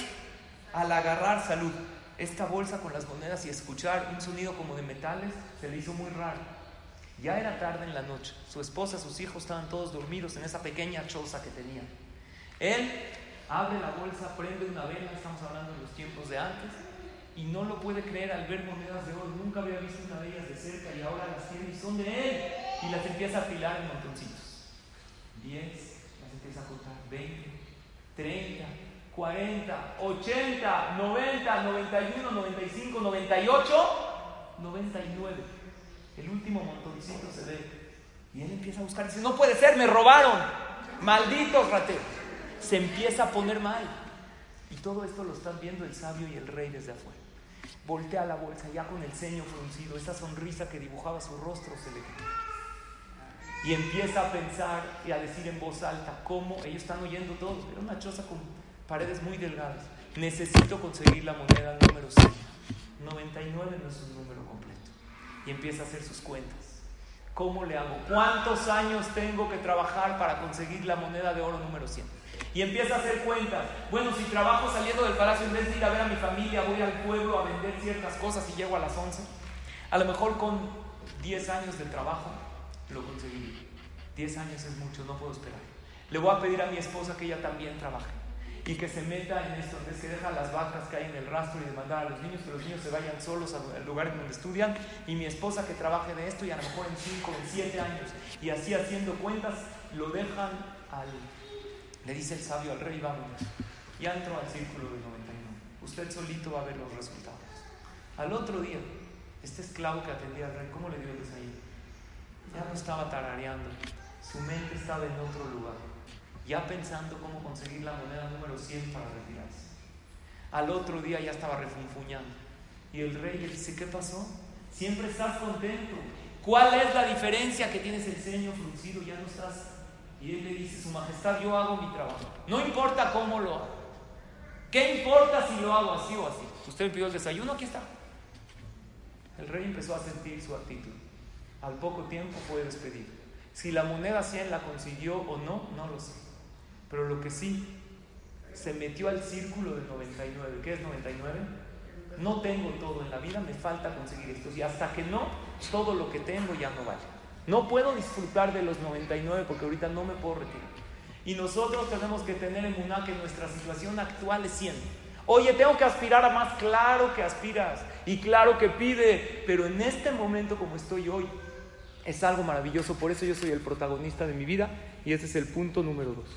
al agarrar salud. Esta bolsa con las monedas y escuchar un sonido como de metales se le hizo muy raro. Ya era tarde en la noche. Su esposa, sus hijos estaban todos dormidos en esa pequeña choza que tenían. Él abre la bolsa, prende una vela, estamos hablando de los tiempos de antes, y no lo puede creer al ver monedas de oro. Nunca había visto una de ellas de cerca y ahora las tiene y son de él. Y las empieza a afilar en montoncitos. 10, las empieza a cortar, 20, 30, 40, 80, 90, 91, 95, 98, 99. El último montoncito se ve. Y él empieza a buscar dice, no puede ser, me robaron. Malditos rateros. Se empieza a poner mal. Y todo esto lo están viendo el sabio y el rey desde afuera. Voltea la bolsa ya con el ceño fruncido, esa sonrisa que dibujaba su rostro se le quita. Y empieza a pensar y a decir en voz alta cómo ellos están oyendo todo. Era una choza con paredes muy delgadas. Necesito conseguir la moneda número 100. 99 no es un número completo. Y empieza a hacer sus cuentas. ¿Cómo le hago? ¿Cuántos años tengo que trabajar para conseguir la moneda de oro número 100? Y empieza a hacer cuentas. Bueno, si trabajo saliendo del palacio, en vez de ir a ver a mi familia, voy al pueblo a vender ciertas cosas y llego a las 11. A lo mejor con 10 años de trabajo lo conseguí. 10 años es mucho, no puedo esperar. Le voy a pedir a mi esposa que ella también trabaje y que se meta en esto, vez que deja las vacas que hay en el rastro y de mandar a los niños, que los niños se vayan solos al lugar donde estudian, y mi esposa que trabaje de esto y a lo mejor en 5, en 7 años, y así haciendo cuentas, lo dejan al, le dice el sabio al rey, vamos, ya entró al círculo de 99, usted solito va a ver los resultados. Al otro día, este esclavo que atendía al rey, ¿cómo le dio el desayuno? Ya no estaba tarareando, su mente estaba en otro lugar ya pensando cómo conseguir la moneda número 100 para retirarse. Al otro día ya estaba refunfuñando. Y el rey le dice, ¿qué pasó? Siempre estás contento. ¿Cuál es la diferencia que tienes el ceño fruncido? Ya no estás. Y él le dice, Su Majestad, yo hago mi trabajo. No importa cómo lo hago. ¿Qué importa si lo hago así o así? Usted me pidió el desayuno, aquí está. El rey empezó a sentir su actitud. Al poco tiempo fue despedido. Si la moneda 100 la consiguió o no, no lo sé. Pero lo que sí, se metió al círculo del 99. ¿Qué es 99? No tengo todo en la vida, me falta conseguir esto. Y hasta que no, todo lo que tengo ya no vale. No puedo disfrutar de los 99 porque ahorita no me puedo retirar. Y nosotros tenemos que tener en una que nuestra situación actual es 100. Oye, tengo que aspirar a más. Claro que aspiras y claro que pide, pero en este momento como estoy hoy, es algo maravilloso. Por eso yo soy el protagonista de mi vida y ese es el punto número dos.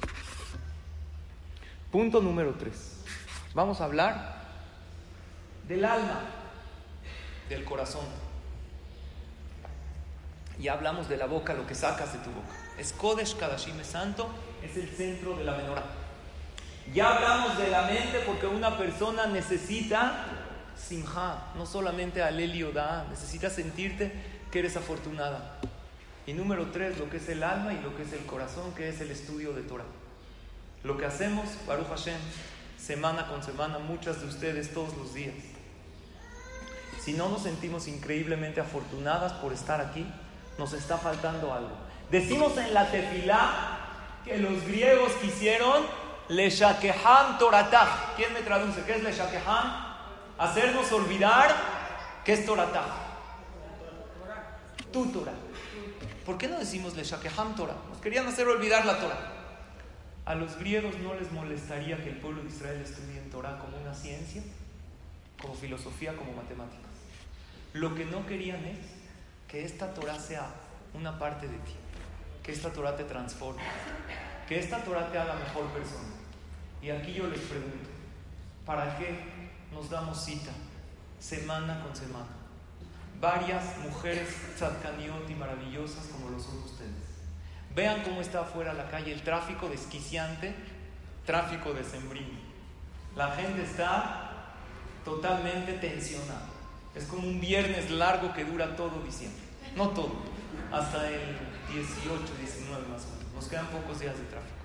Punto número tres. Vamos a hablar del alma, del corazón. Ya hablamos de la boca, lo que sacas de tu boca. Es Kodesh Kadashim santo, es el centro de la menorá. Ya hablamos de la mente porque una persona necesita simha, no solamente alelio da, necesita sentirte que eres afortunada. Y número tres, lo que es el alma y lo que es el corazón, que es el estudio de Torah. Lo que hacemos, Baruch Hashem, semana con semana, muchas de ustedes todos los días. Si no nos sentimos increíblemente afortunadas por estar aquí, nos está faltando algo. Decimos en la tefilá que los griegos quisieron le shakehan toratah. ¿Quién me traduce? ¿Qué es le shakehan? Hacernos olvidar qué es toratah. Tu Torah. ¿Por qué no decimos le shakehan Torah? Nos querían hacer olvidar la Torah. A los griegos no les molestaría que el pueblo de Israel estudie en Torah como una ciencia, como filosofía, como matemáticas. Lo que no querían es que esta Torah sea una parte de ti, que esta Torah te transforme, que esta Torah te haga mejor persona. Y aquí yo les pregunto, ¿para qué nos damos cita semana con semana? Varias mujeres tzadkaniot y maravillosas como lo son ustedes Vean cómo está afuera la calle, el tráfico desquiciante, tráfico de sembrino. La gente está totalmente tensionada. Es como un viernes largo que dura todo diciembre. No todo, hasta el 18, 19 más o menos. Nos quedan pocos días de tráfico.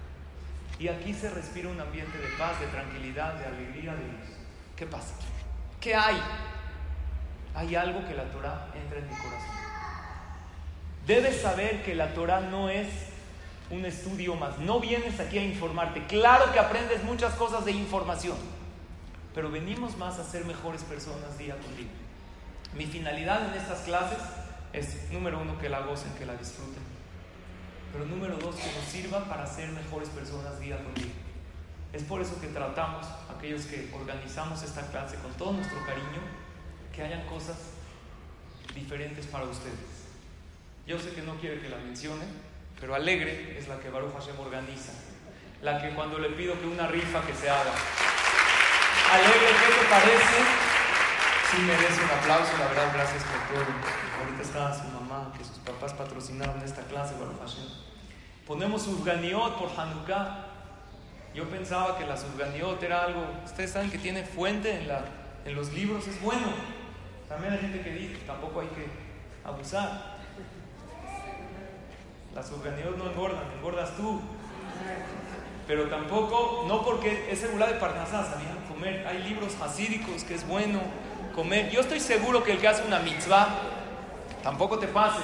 Y aquí se respira un ambiente de paz, de tranquilidad, de alegría, de luz. ¿Qué pasa? ¿Qué hay? Hay algo que la Torah entra en mi corazón. Debes saber que la Torah no es un estudio más. No vienes aquí a informarte. Claro que aprendes muchas cosas de información, pero venimos más a ser mejores personas día con día. Mi finalidad en estas clases es, número uno, que la gocen, que la disfruten. Pero número dos, que nos sirva para ser mejores personas día con día. Es por eso que tratamos, aquellos que organizamos esta clase con todo nuestro cariño, que hayan cosas diferentes para ustedes. Yo sé que no quiere que la mencione, pero alegre es la que Baruch Hashem organiza. La que cuando le pido que una rifa que se haga. Alegre, ¿qué te parece? Sí merece un aplauso, la verdad, gracias por todo. Ahorita está su mamá, que sus papás patrocinaron esta clase, Baruch Hashem. Ponemos Urganiot por Hanukkah. Yo pensaba que la Urganiot era algo, ustedes saben que tiene fuente en, la, en los libros, es bueno. También hay gente que dice, tampoco hay que abusar. Las Urganiot no engordan, engordas tú. Pero tampoco, no porque es regular de Parnasá, ¿sabían? Comer. Hay libros hasídicos que es bueno comer. Yo estoy seguro que el que hace una mitzvah, tampoco te pase.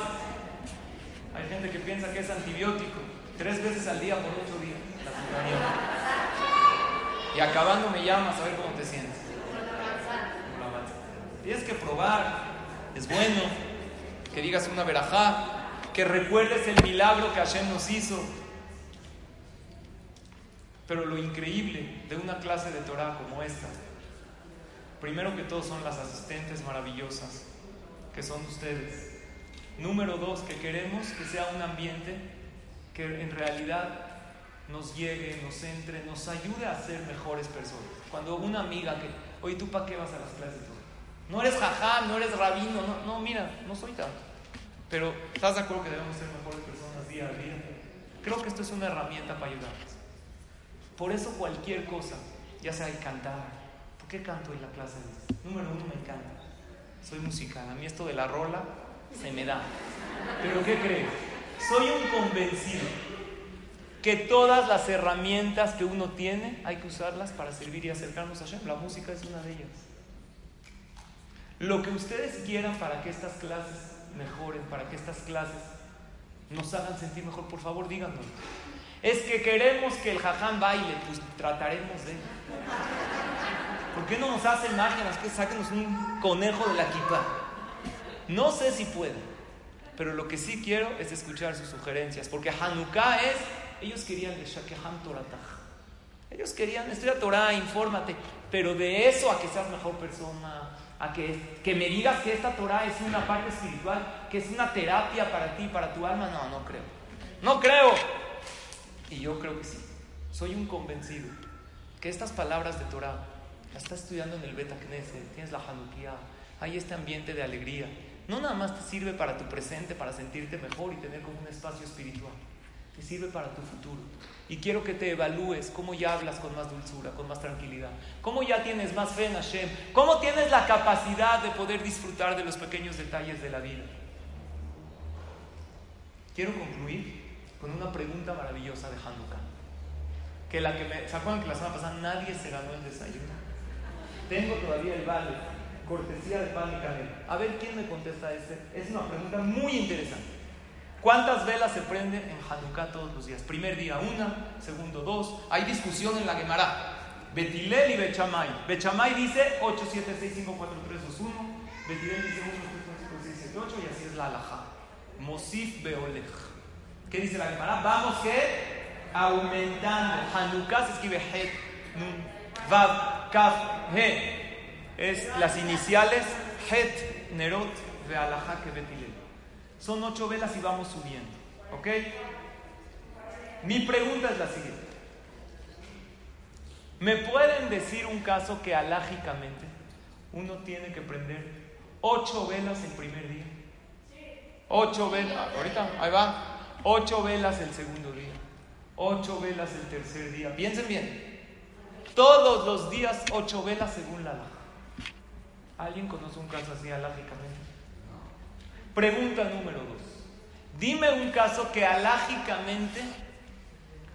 Hay gente que piensa que es antibiótico. Tres veces al día por ocho días. La y acabando me llamas a ver cómo te sientes. Que probar. Es bueno que digas una verajá, que recuerdes el milagro que Hashem nos hizo. Pero lo increíble de una clase de Torah como esta, primero que todo son las asistentes maravillosas, que son ustedes. Número dos, que queremos que sea un ambiente que en realidad nos llegue, nos entre, nos ayude a ser mejores personas. Cuando una amiga que, oye, ¿tú para qué vas a las clases? No eres jajá, no eres rabino, no, no, mira, no soy tanto. Pero ¿estás de acuerdo que debemos ser mejores personas día a día? Creo que esto es una herramienta para ayudarnos. Por eso cualquier cosa, ya sea el cantar, ¿por qué canto en la clase? Número uno, me encanta. Soy musical, a mí esto de la rola se me da. Pero ¿qué crees? Soy un convencido que todas las herramientas que uno tiene hay que usarlas para servir y acercarnos a Hashem. La música es una de ellas. Lo que ustedes quieran para que estas clases mejoren, para que estas clases nos hagan sentir mejor, por favor díganos. Es que queremos que el jaján baile, pues trataremos de. ¿Por qué no nos hacen magia? Es que sáquenos un conejo de la equipa. No sé si pueden, pero lo que sí quiero es escuchar sus sugerencias, porque Hanukkah es, ellos querían de Shakehan Toratah. Ellos querían estudiar Torah, infórmate, pero de eso a que seas mejor persona, a que, que me digas que esta Torah es una parte espiritual, que es una terapia para ti, para tu alma, no, no creo. No creo. Y yo creo que sí. Soy un convencido que estas palabras de Torah las estás estudiando en el Beta Knesset, tienes la Hanukkah, hay este ambiente de alegría. No nada más te sirve para tu presente, para sentirte mejor y tener como un espacio espiritual. Te sirve para tu futuro. Y quiero que te evalúes cómo ya hablas con más dulzura, con más tranquilidad. Cómo ya tienes más fe en Hashem. Cómo tienes la capacidad de poder disfrutar de los pequeños detalles de la vida. Quiero concluir con una pregunta maravillosa de Hanukkah. Que la que me, ¿Se acuerdan que la semana pasada nadie se ganó el desayuno? Tengo todavía el vale, cortesía de pan y canela. A ver quién me contesta este. Es una pregunta muy interesante. ¿Cuántas velas se prenden en Hanukkah todos los días? Primer día una, segundo dos. Hay discusión en la Gemara. Betilel y Bechamay. Bechamay dice 8, 7, 6, 5, 4, 3, 2, 1. Betilel dice 1, 2, 3, 4, 5, 6, 7, 8 y así es la alajá. Mosif Beolech. ¿Qué dice la Gemara? Vamos que aumentando. Hanukkah se escribe Het, Nun, Vav, Kaf, He. Es las iniciales Het, Nerot, Bealajá que Betilel. Son ocho velas y vamos subiendo. ¿Ok? Mi pregunta es la siguiente. ¿Me pueden decir un caso que alágicamente uno tiene que prender ocho velas el primer día? Ocho velas, ahorita, ahí va. Ocho velas el segundo día. Ocho velas el tercer día. Piensen bien. Todos los días ocho velas según la alhaja. ¿Alguien conoce un caso así alágicamente? Pregunta número dos. Dime un caso que alágicamente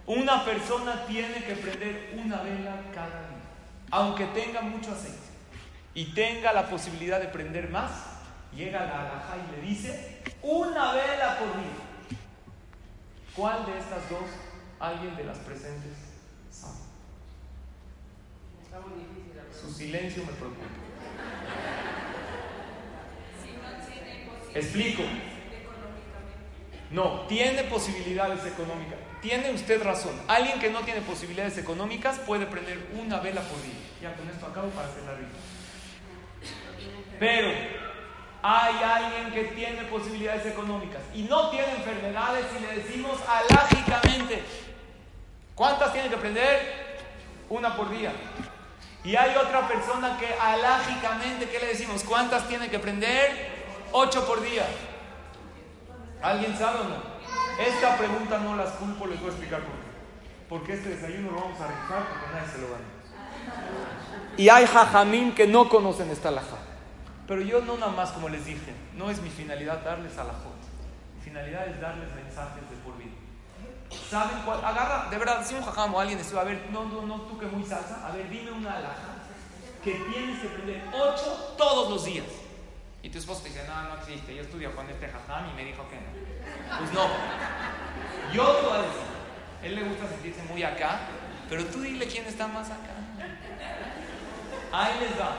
una persona tiene que prender una vela cada día, aunque tenga mucho aceite y tenga la posibilidad de prender más. Llega la alhaja y le dice una vela por día. ¿Cuál de estas dos alguien de las presentes sabe? Su silencio me preocupa. Explico. No, tiene posibilidades económicas. Tiene usted razón. Alguien que no tiene posibilidades económicas puede prender una vela por día. Ya con esto acabo para hacer la rica. Pero hay alguien que tiene posibilidades económicas y no tiene enfermedades y le decimos alágicamente, ¿cuántas tiene que prender? Una por día. Y hay otra persona que alágicamente, ¿qué le decimos? ¿Cuántas tiene que prender? Ocho por día. ¿Alguien sabe o no? Esta pregunta no las culpo, les voy a explicar por qué. Porque este desayuno lo vamos a rifar porque nadie se lo gana. Y hay jajamín que no conocen esta laja. Pero yo no nada más, como les dije, no es mi finalidad darles a la Mi finalidad es darles mensajes de por vida. ¿Saben cuál? Agarra, de verdad, si un jajam o alguien dice, a ver, no, no, no, tú que muy salsa, a ver, dime una alhaja que tienes que aprender ocho todos los días. Y tu esposo te dice, no, no existe, yo estudio con este jajam y me dijo que no. Pues no. Yo te voy a decir, él le gusta sentirse muy acá, pero tú dile quién está más acá. Ahí les va.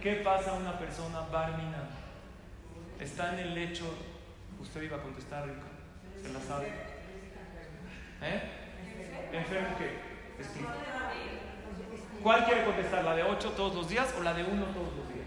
¿Qué pasa a una persona barmina? Está en el lecho, usted iba a contestar, Rica, se la sabe. ¿Eh? ¿Enfermo qué? ¿Cuál quiere contestar? ¿La de 8 todos los días o la de 1 todos los días?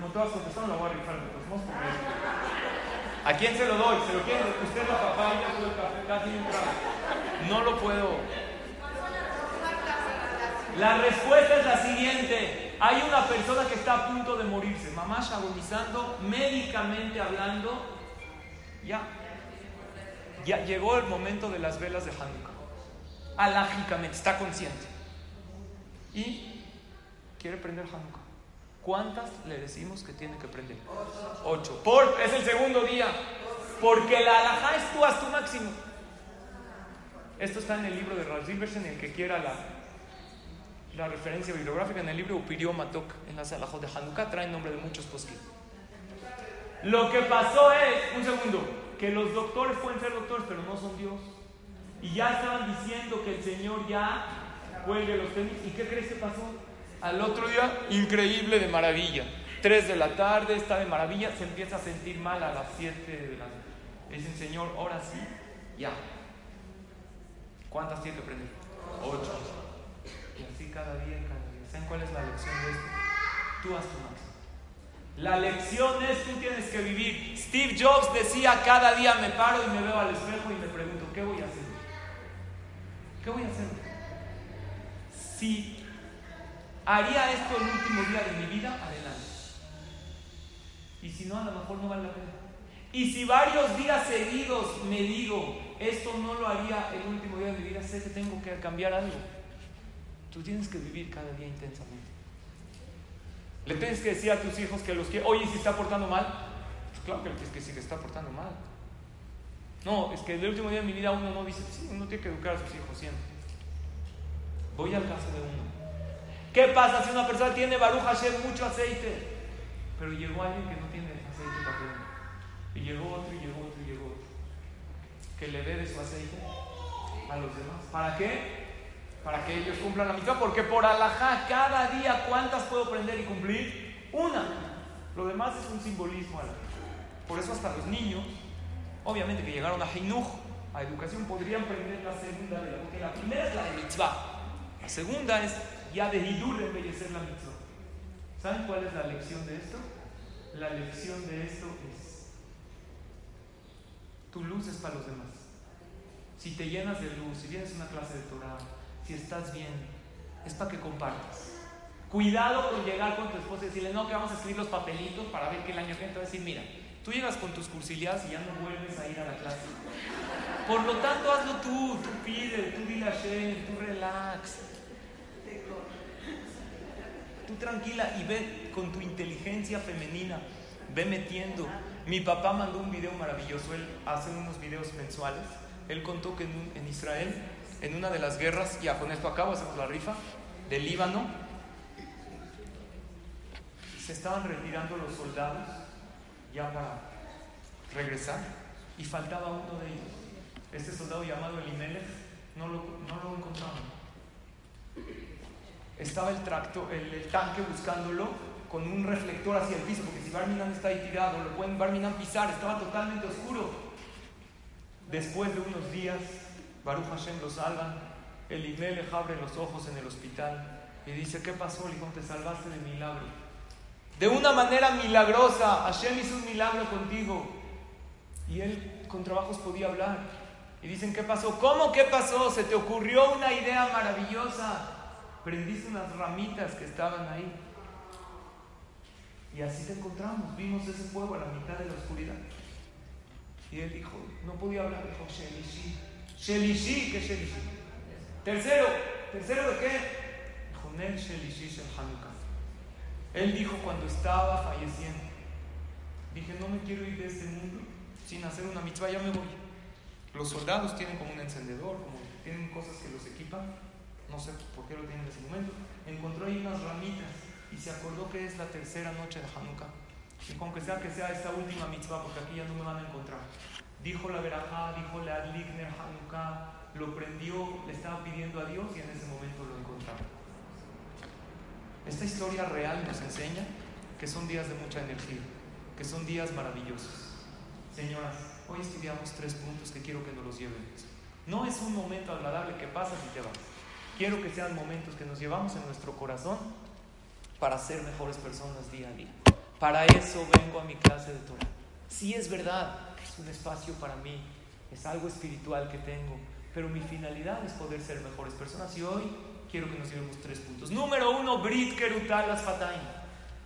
Todas contestaron, la voy a rifar de todos modos ¿A quién se lo doy? ¿Se lo quiere? Usted la papá y yo el café casi un No lo puedo. La respuesta es la siguiente. Hay una persona que está a punto de morirse, mamá agonizando, médicamente hablando, ya ya llegó el momento de las velas de Hanukkah. Alágicamente, está consciente. Y quiere prender Hanukkah. ¿Cuántas le decimos que tiene que prender? Ocho. Por, es el segundo día. Porque la alajá es tú, haz tu máximo. Esto está en el libro de Rav en el que quiera la, la referencia bibliográfica, en el libro Upirio Matok, en las alajot de Hanukkah, trae nombre de muchos posquín. Lo que pasó es, un segundo, que los doctores pueden ser doctores, pero no son Dios. Y ya estaban diciendo que el Señor ya cuelgue los tenis. ¿Y qué crees que pasó? Al otro día, increíble de maravilla. Tres de la tarde, está de maravilla, se empieza a sentir mal a las siete de la tarde. Dicen, Señor, ahora sí, ya. ¿Cuántas tiene que prender? Ocho. Y así cada día, cada día. ¿Saben cuál es la lección de esto? Tú haz tu. La lección es tú tienes que vivir. Steve Jobs decía, cada día me paro y me veo al espejo y me pregunto, ¿qué voy a hacer? ¿Qué voy a hacer? Si haría esto el último día de mi vida, adelante. Y si no, a lo mejor no vale la pena. Y si varios días seguidos me digo, esto no lo haría el último día de mi vida, sé que tengo que cambiar algo. Tú tienes que vivir cada día intensamente. Le tienes que decir a tus hijos que los que, oye, si está portando mal, pues claro que es que sí que está portando mal. No, es que el último día de mi vida uno no dice, sí, uno tiene que educar a sus hijos siempre. Voy al caso de uno. ¿Qué pasa si una persona tiene Baruch Hashem mucho aceite? Pero llegó alguien que no tiene aceite para poner. Y llegó otro, y llegó otro, y llegó otro. Que le dé de su aceite a los demás. ¿Para qué? para que ellos cumplan la mitad, porque por alajá cada día cuántas puedo aprender y cumplir? Una. Lo demás es un simbolismo. Por eso hasta los niños, obviamente que llegaron a Heinuch, a educación, podrían aprender la segunda de la, porque la primera es la de mitzvah, la segunda es ya de hidur embellecer la mitzvah. ¿Saben cuál es la lección de esto? La lección de esto es, tu luz es para los demás. Si te llenas de luz, si vienes a una clase de Torah, si estás bien, es para que compartas. Cuidado con llegar con tu esposa y decirle, no, que vamos a escribir los papelitos para ver que el año que viene va a decir, mira, tú llegas con tus cursillas y ya no vuelves a ir a la clase. Por lo tanto, hazlo tú, tú pide, tú dile a Shen, tú relax. Tú tranquila y ve con tu inteligencia femenina ve metiendo. Mi papá mandó un video maravilloso, él hace unos videos mensuales. Él contó que en, en Israel, en una de las guerras, ya con esto acabo, hacemos la rifa, del Líbano, se estaban retirando los soldados ya para regresar y faltaba uno de ellos. Este soldado llamado Elimelech no lo, no lo encontraban. Estaba el, tracto, el, el, tanque buscándolo con un reflector hacia el piso, porque si Barminan está ahí tirado, lo pueden Barminan pisar, estaba totalmente oscuro. Después de unos días, Baruch Hashem lo salvan, Elimelech abre los ojos en el hospital y dice, ¿qué pasó? Le dijo, te salvaste de milagro. De una manera milagrosa, Hashem hizo un milagro contigo. Y él con trabajos podía hablar. Y dicen, ¿qué pasó? ¿Cómo qué pasó? Se te ocurrió una idea maravillosa. Prendiste unas ramitas que estaban ahí. Y así te encontramos. Vimos ese fuego a la mitad de la oscuridad. Y él dijo, no podía hablar, dijo, Shelishi. Shelishi, ¿qué Shelishi? Tercero, ¿tercero de qué? Dijo, Nel Shelishi Shel Hanukkah. Él dijo cuando estaba falleciendo, dije, no me quiero ir de este mundo sin hacer una mitzvah, ya me voy. Los soldados tienen como un encendedor, como tienen cosas que los equipan, no sé por qué lo tienen en ese momento. Encontró ahí unas ramitas y se acordó que es la tercera noche de Hanukkah. Y aunque sea que sea esta última mitzvah, porque aquí ya no me van a encontrar. Dijo la verajá, dijo la Adligner Hanukkah, lo prendió, le estaba pidiendo a Dios y en ese momento lo encontraron. Esta historia real nos enseña que son días de mucha energía, que son días maravillosos. Señoras, hoy estudiamos tres puntos que quiero que nos los lleven. No es un momento agradable que pasas y te vas. Quiero que sean momentos que nos llevamos en nuestro corazón para ser mejores personas día a día. Para eso vengo a mi clase de Torah. Sí es verdad, es un espacio para mí, es algo espiritual que tengo, pero mi finalidad es poder ser mejores personas y hoy quiero que nos llevemos tres puntos. Número uno, Brit Kerutal las Fataim.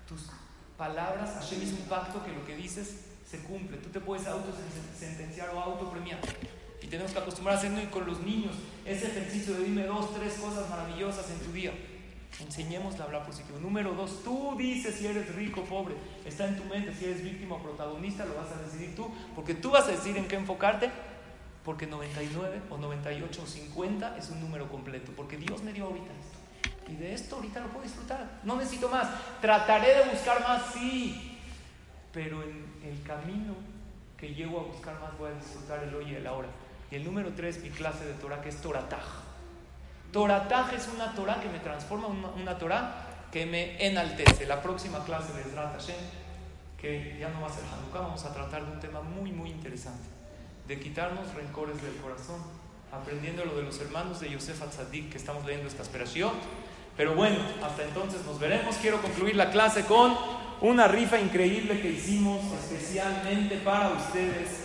Tus palabras, Hashem hizo un pacto que lo que dices se cumple. Tú te puedes autosentenciar o autopremiar. Y tenemos que acostumbrar a hacerlo y con los niños. Ese ejercicio de dime dos, tres cosas maravillosas en tu día. Enseñémosle a hablar positivo. Número dos, tú dices si eres rico o pobre. Está en tu mente. Si eres víctima o protagonista, lo vas a decidir tú. Porque tú vas a decidir en qué enfocarte. Porque 99 o 98 o 50 es un número completo. Porque Dios me dio ahorita esto. Y de esto ahorita lo puedo disfrutar. No necesito más. Trataré de buscar más, sí. Pero en el camino que llego a buscar más voy a disfrutar el hoy y el ahora. Y el número 3, mi clase de Torah, que es Torataj. Torataj es una Torah que me transforma, una, una Torah que me enaltece. La próxima clase de Ezrat Hashem, que ya no va a ser Hanukkah, vamos a tratar de un tema muy, muy interesante. De quitarnos rencores del corazón, aprendiendo lo de los hermanos de Yosef Atzadik que estamos leyendo esta aspiración. Pero bueno, hasta entonces nos veremos. Quiero concluir la clase con una rifa increíble que hicimos especialmente para ustedes.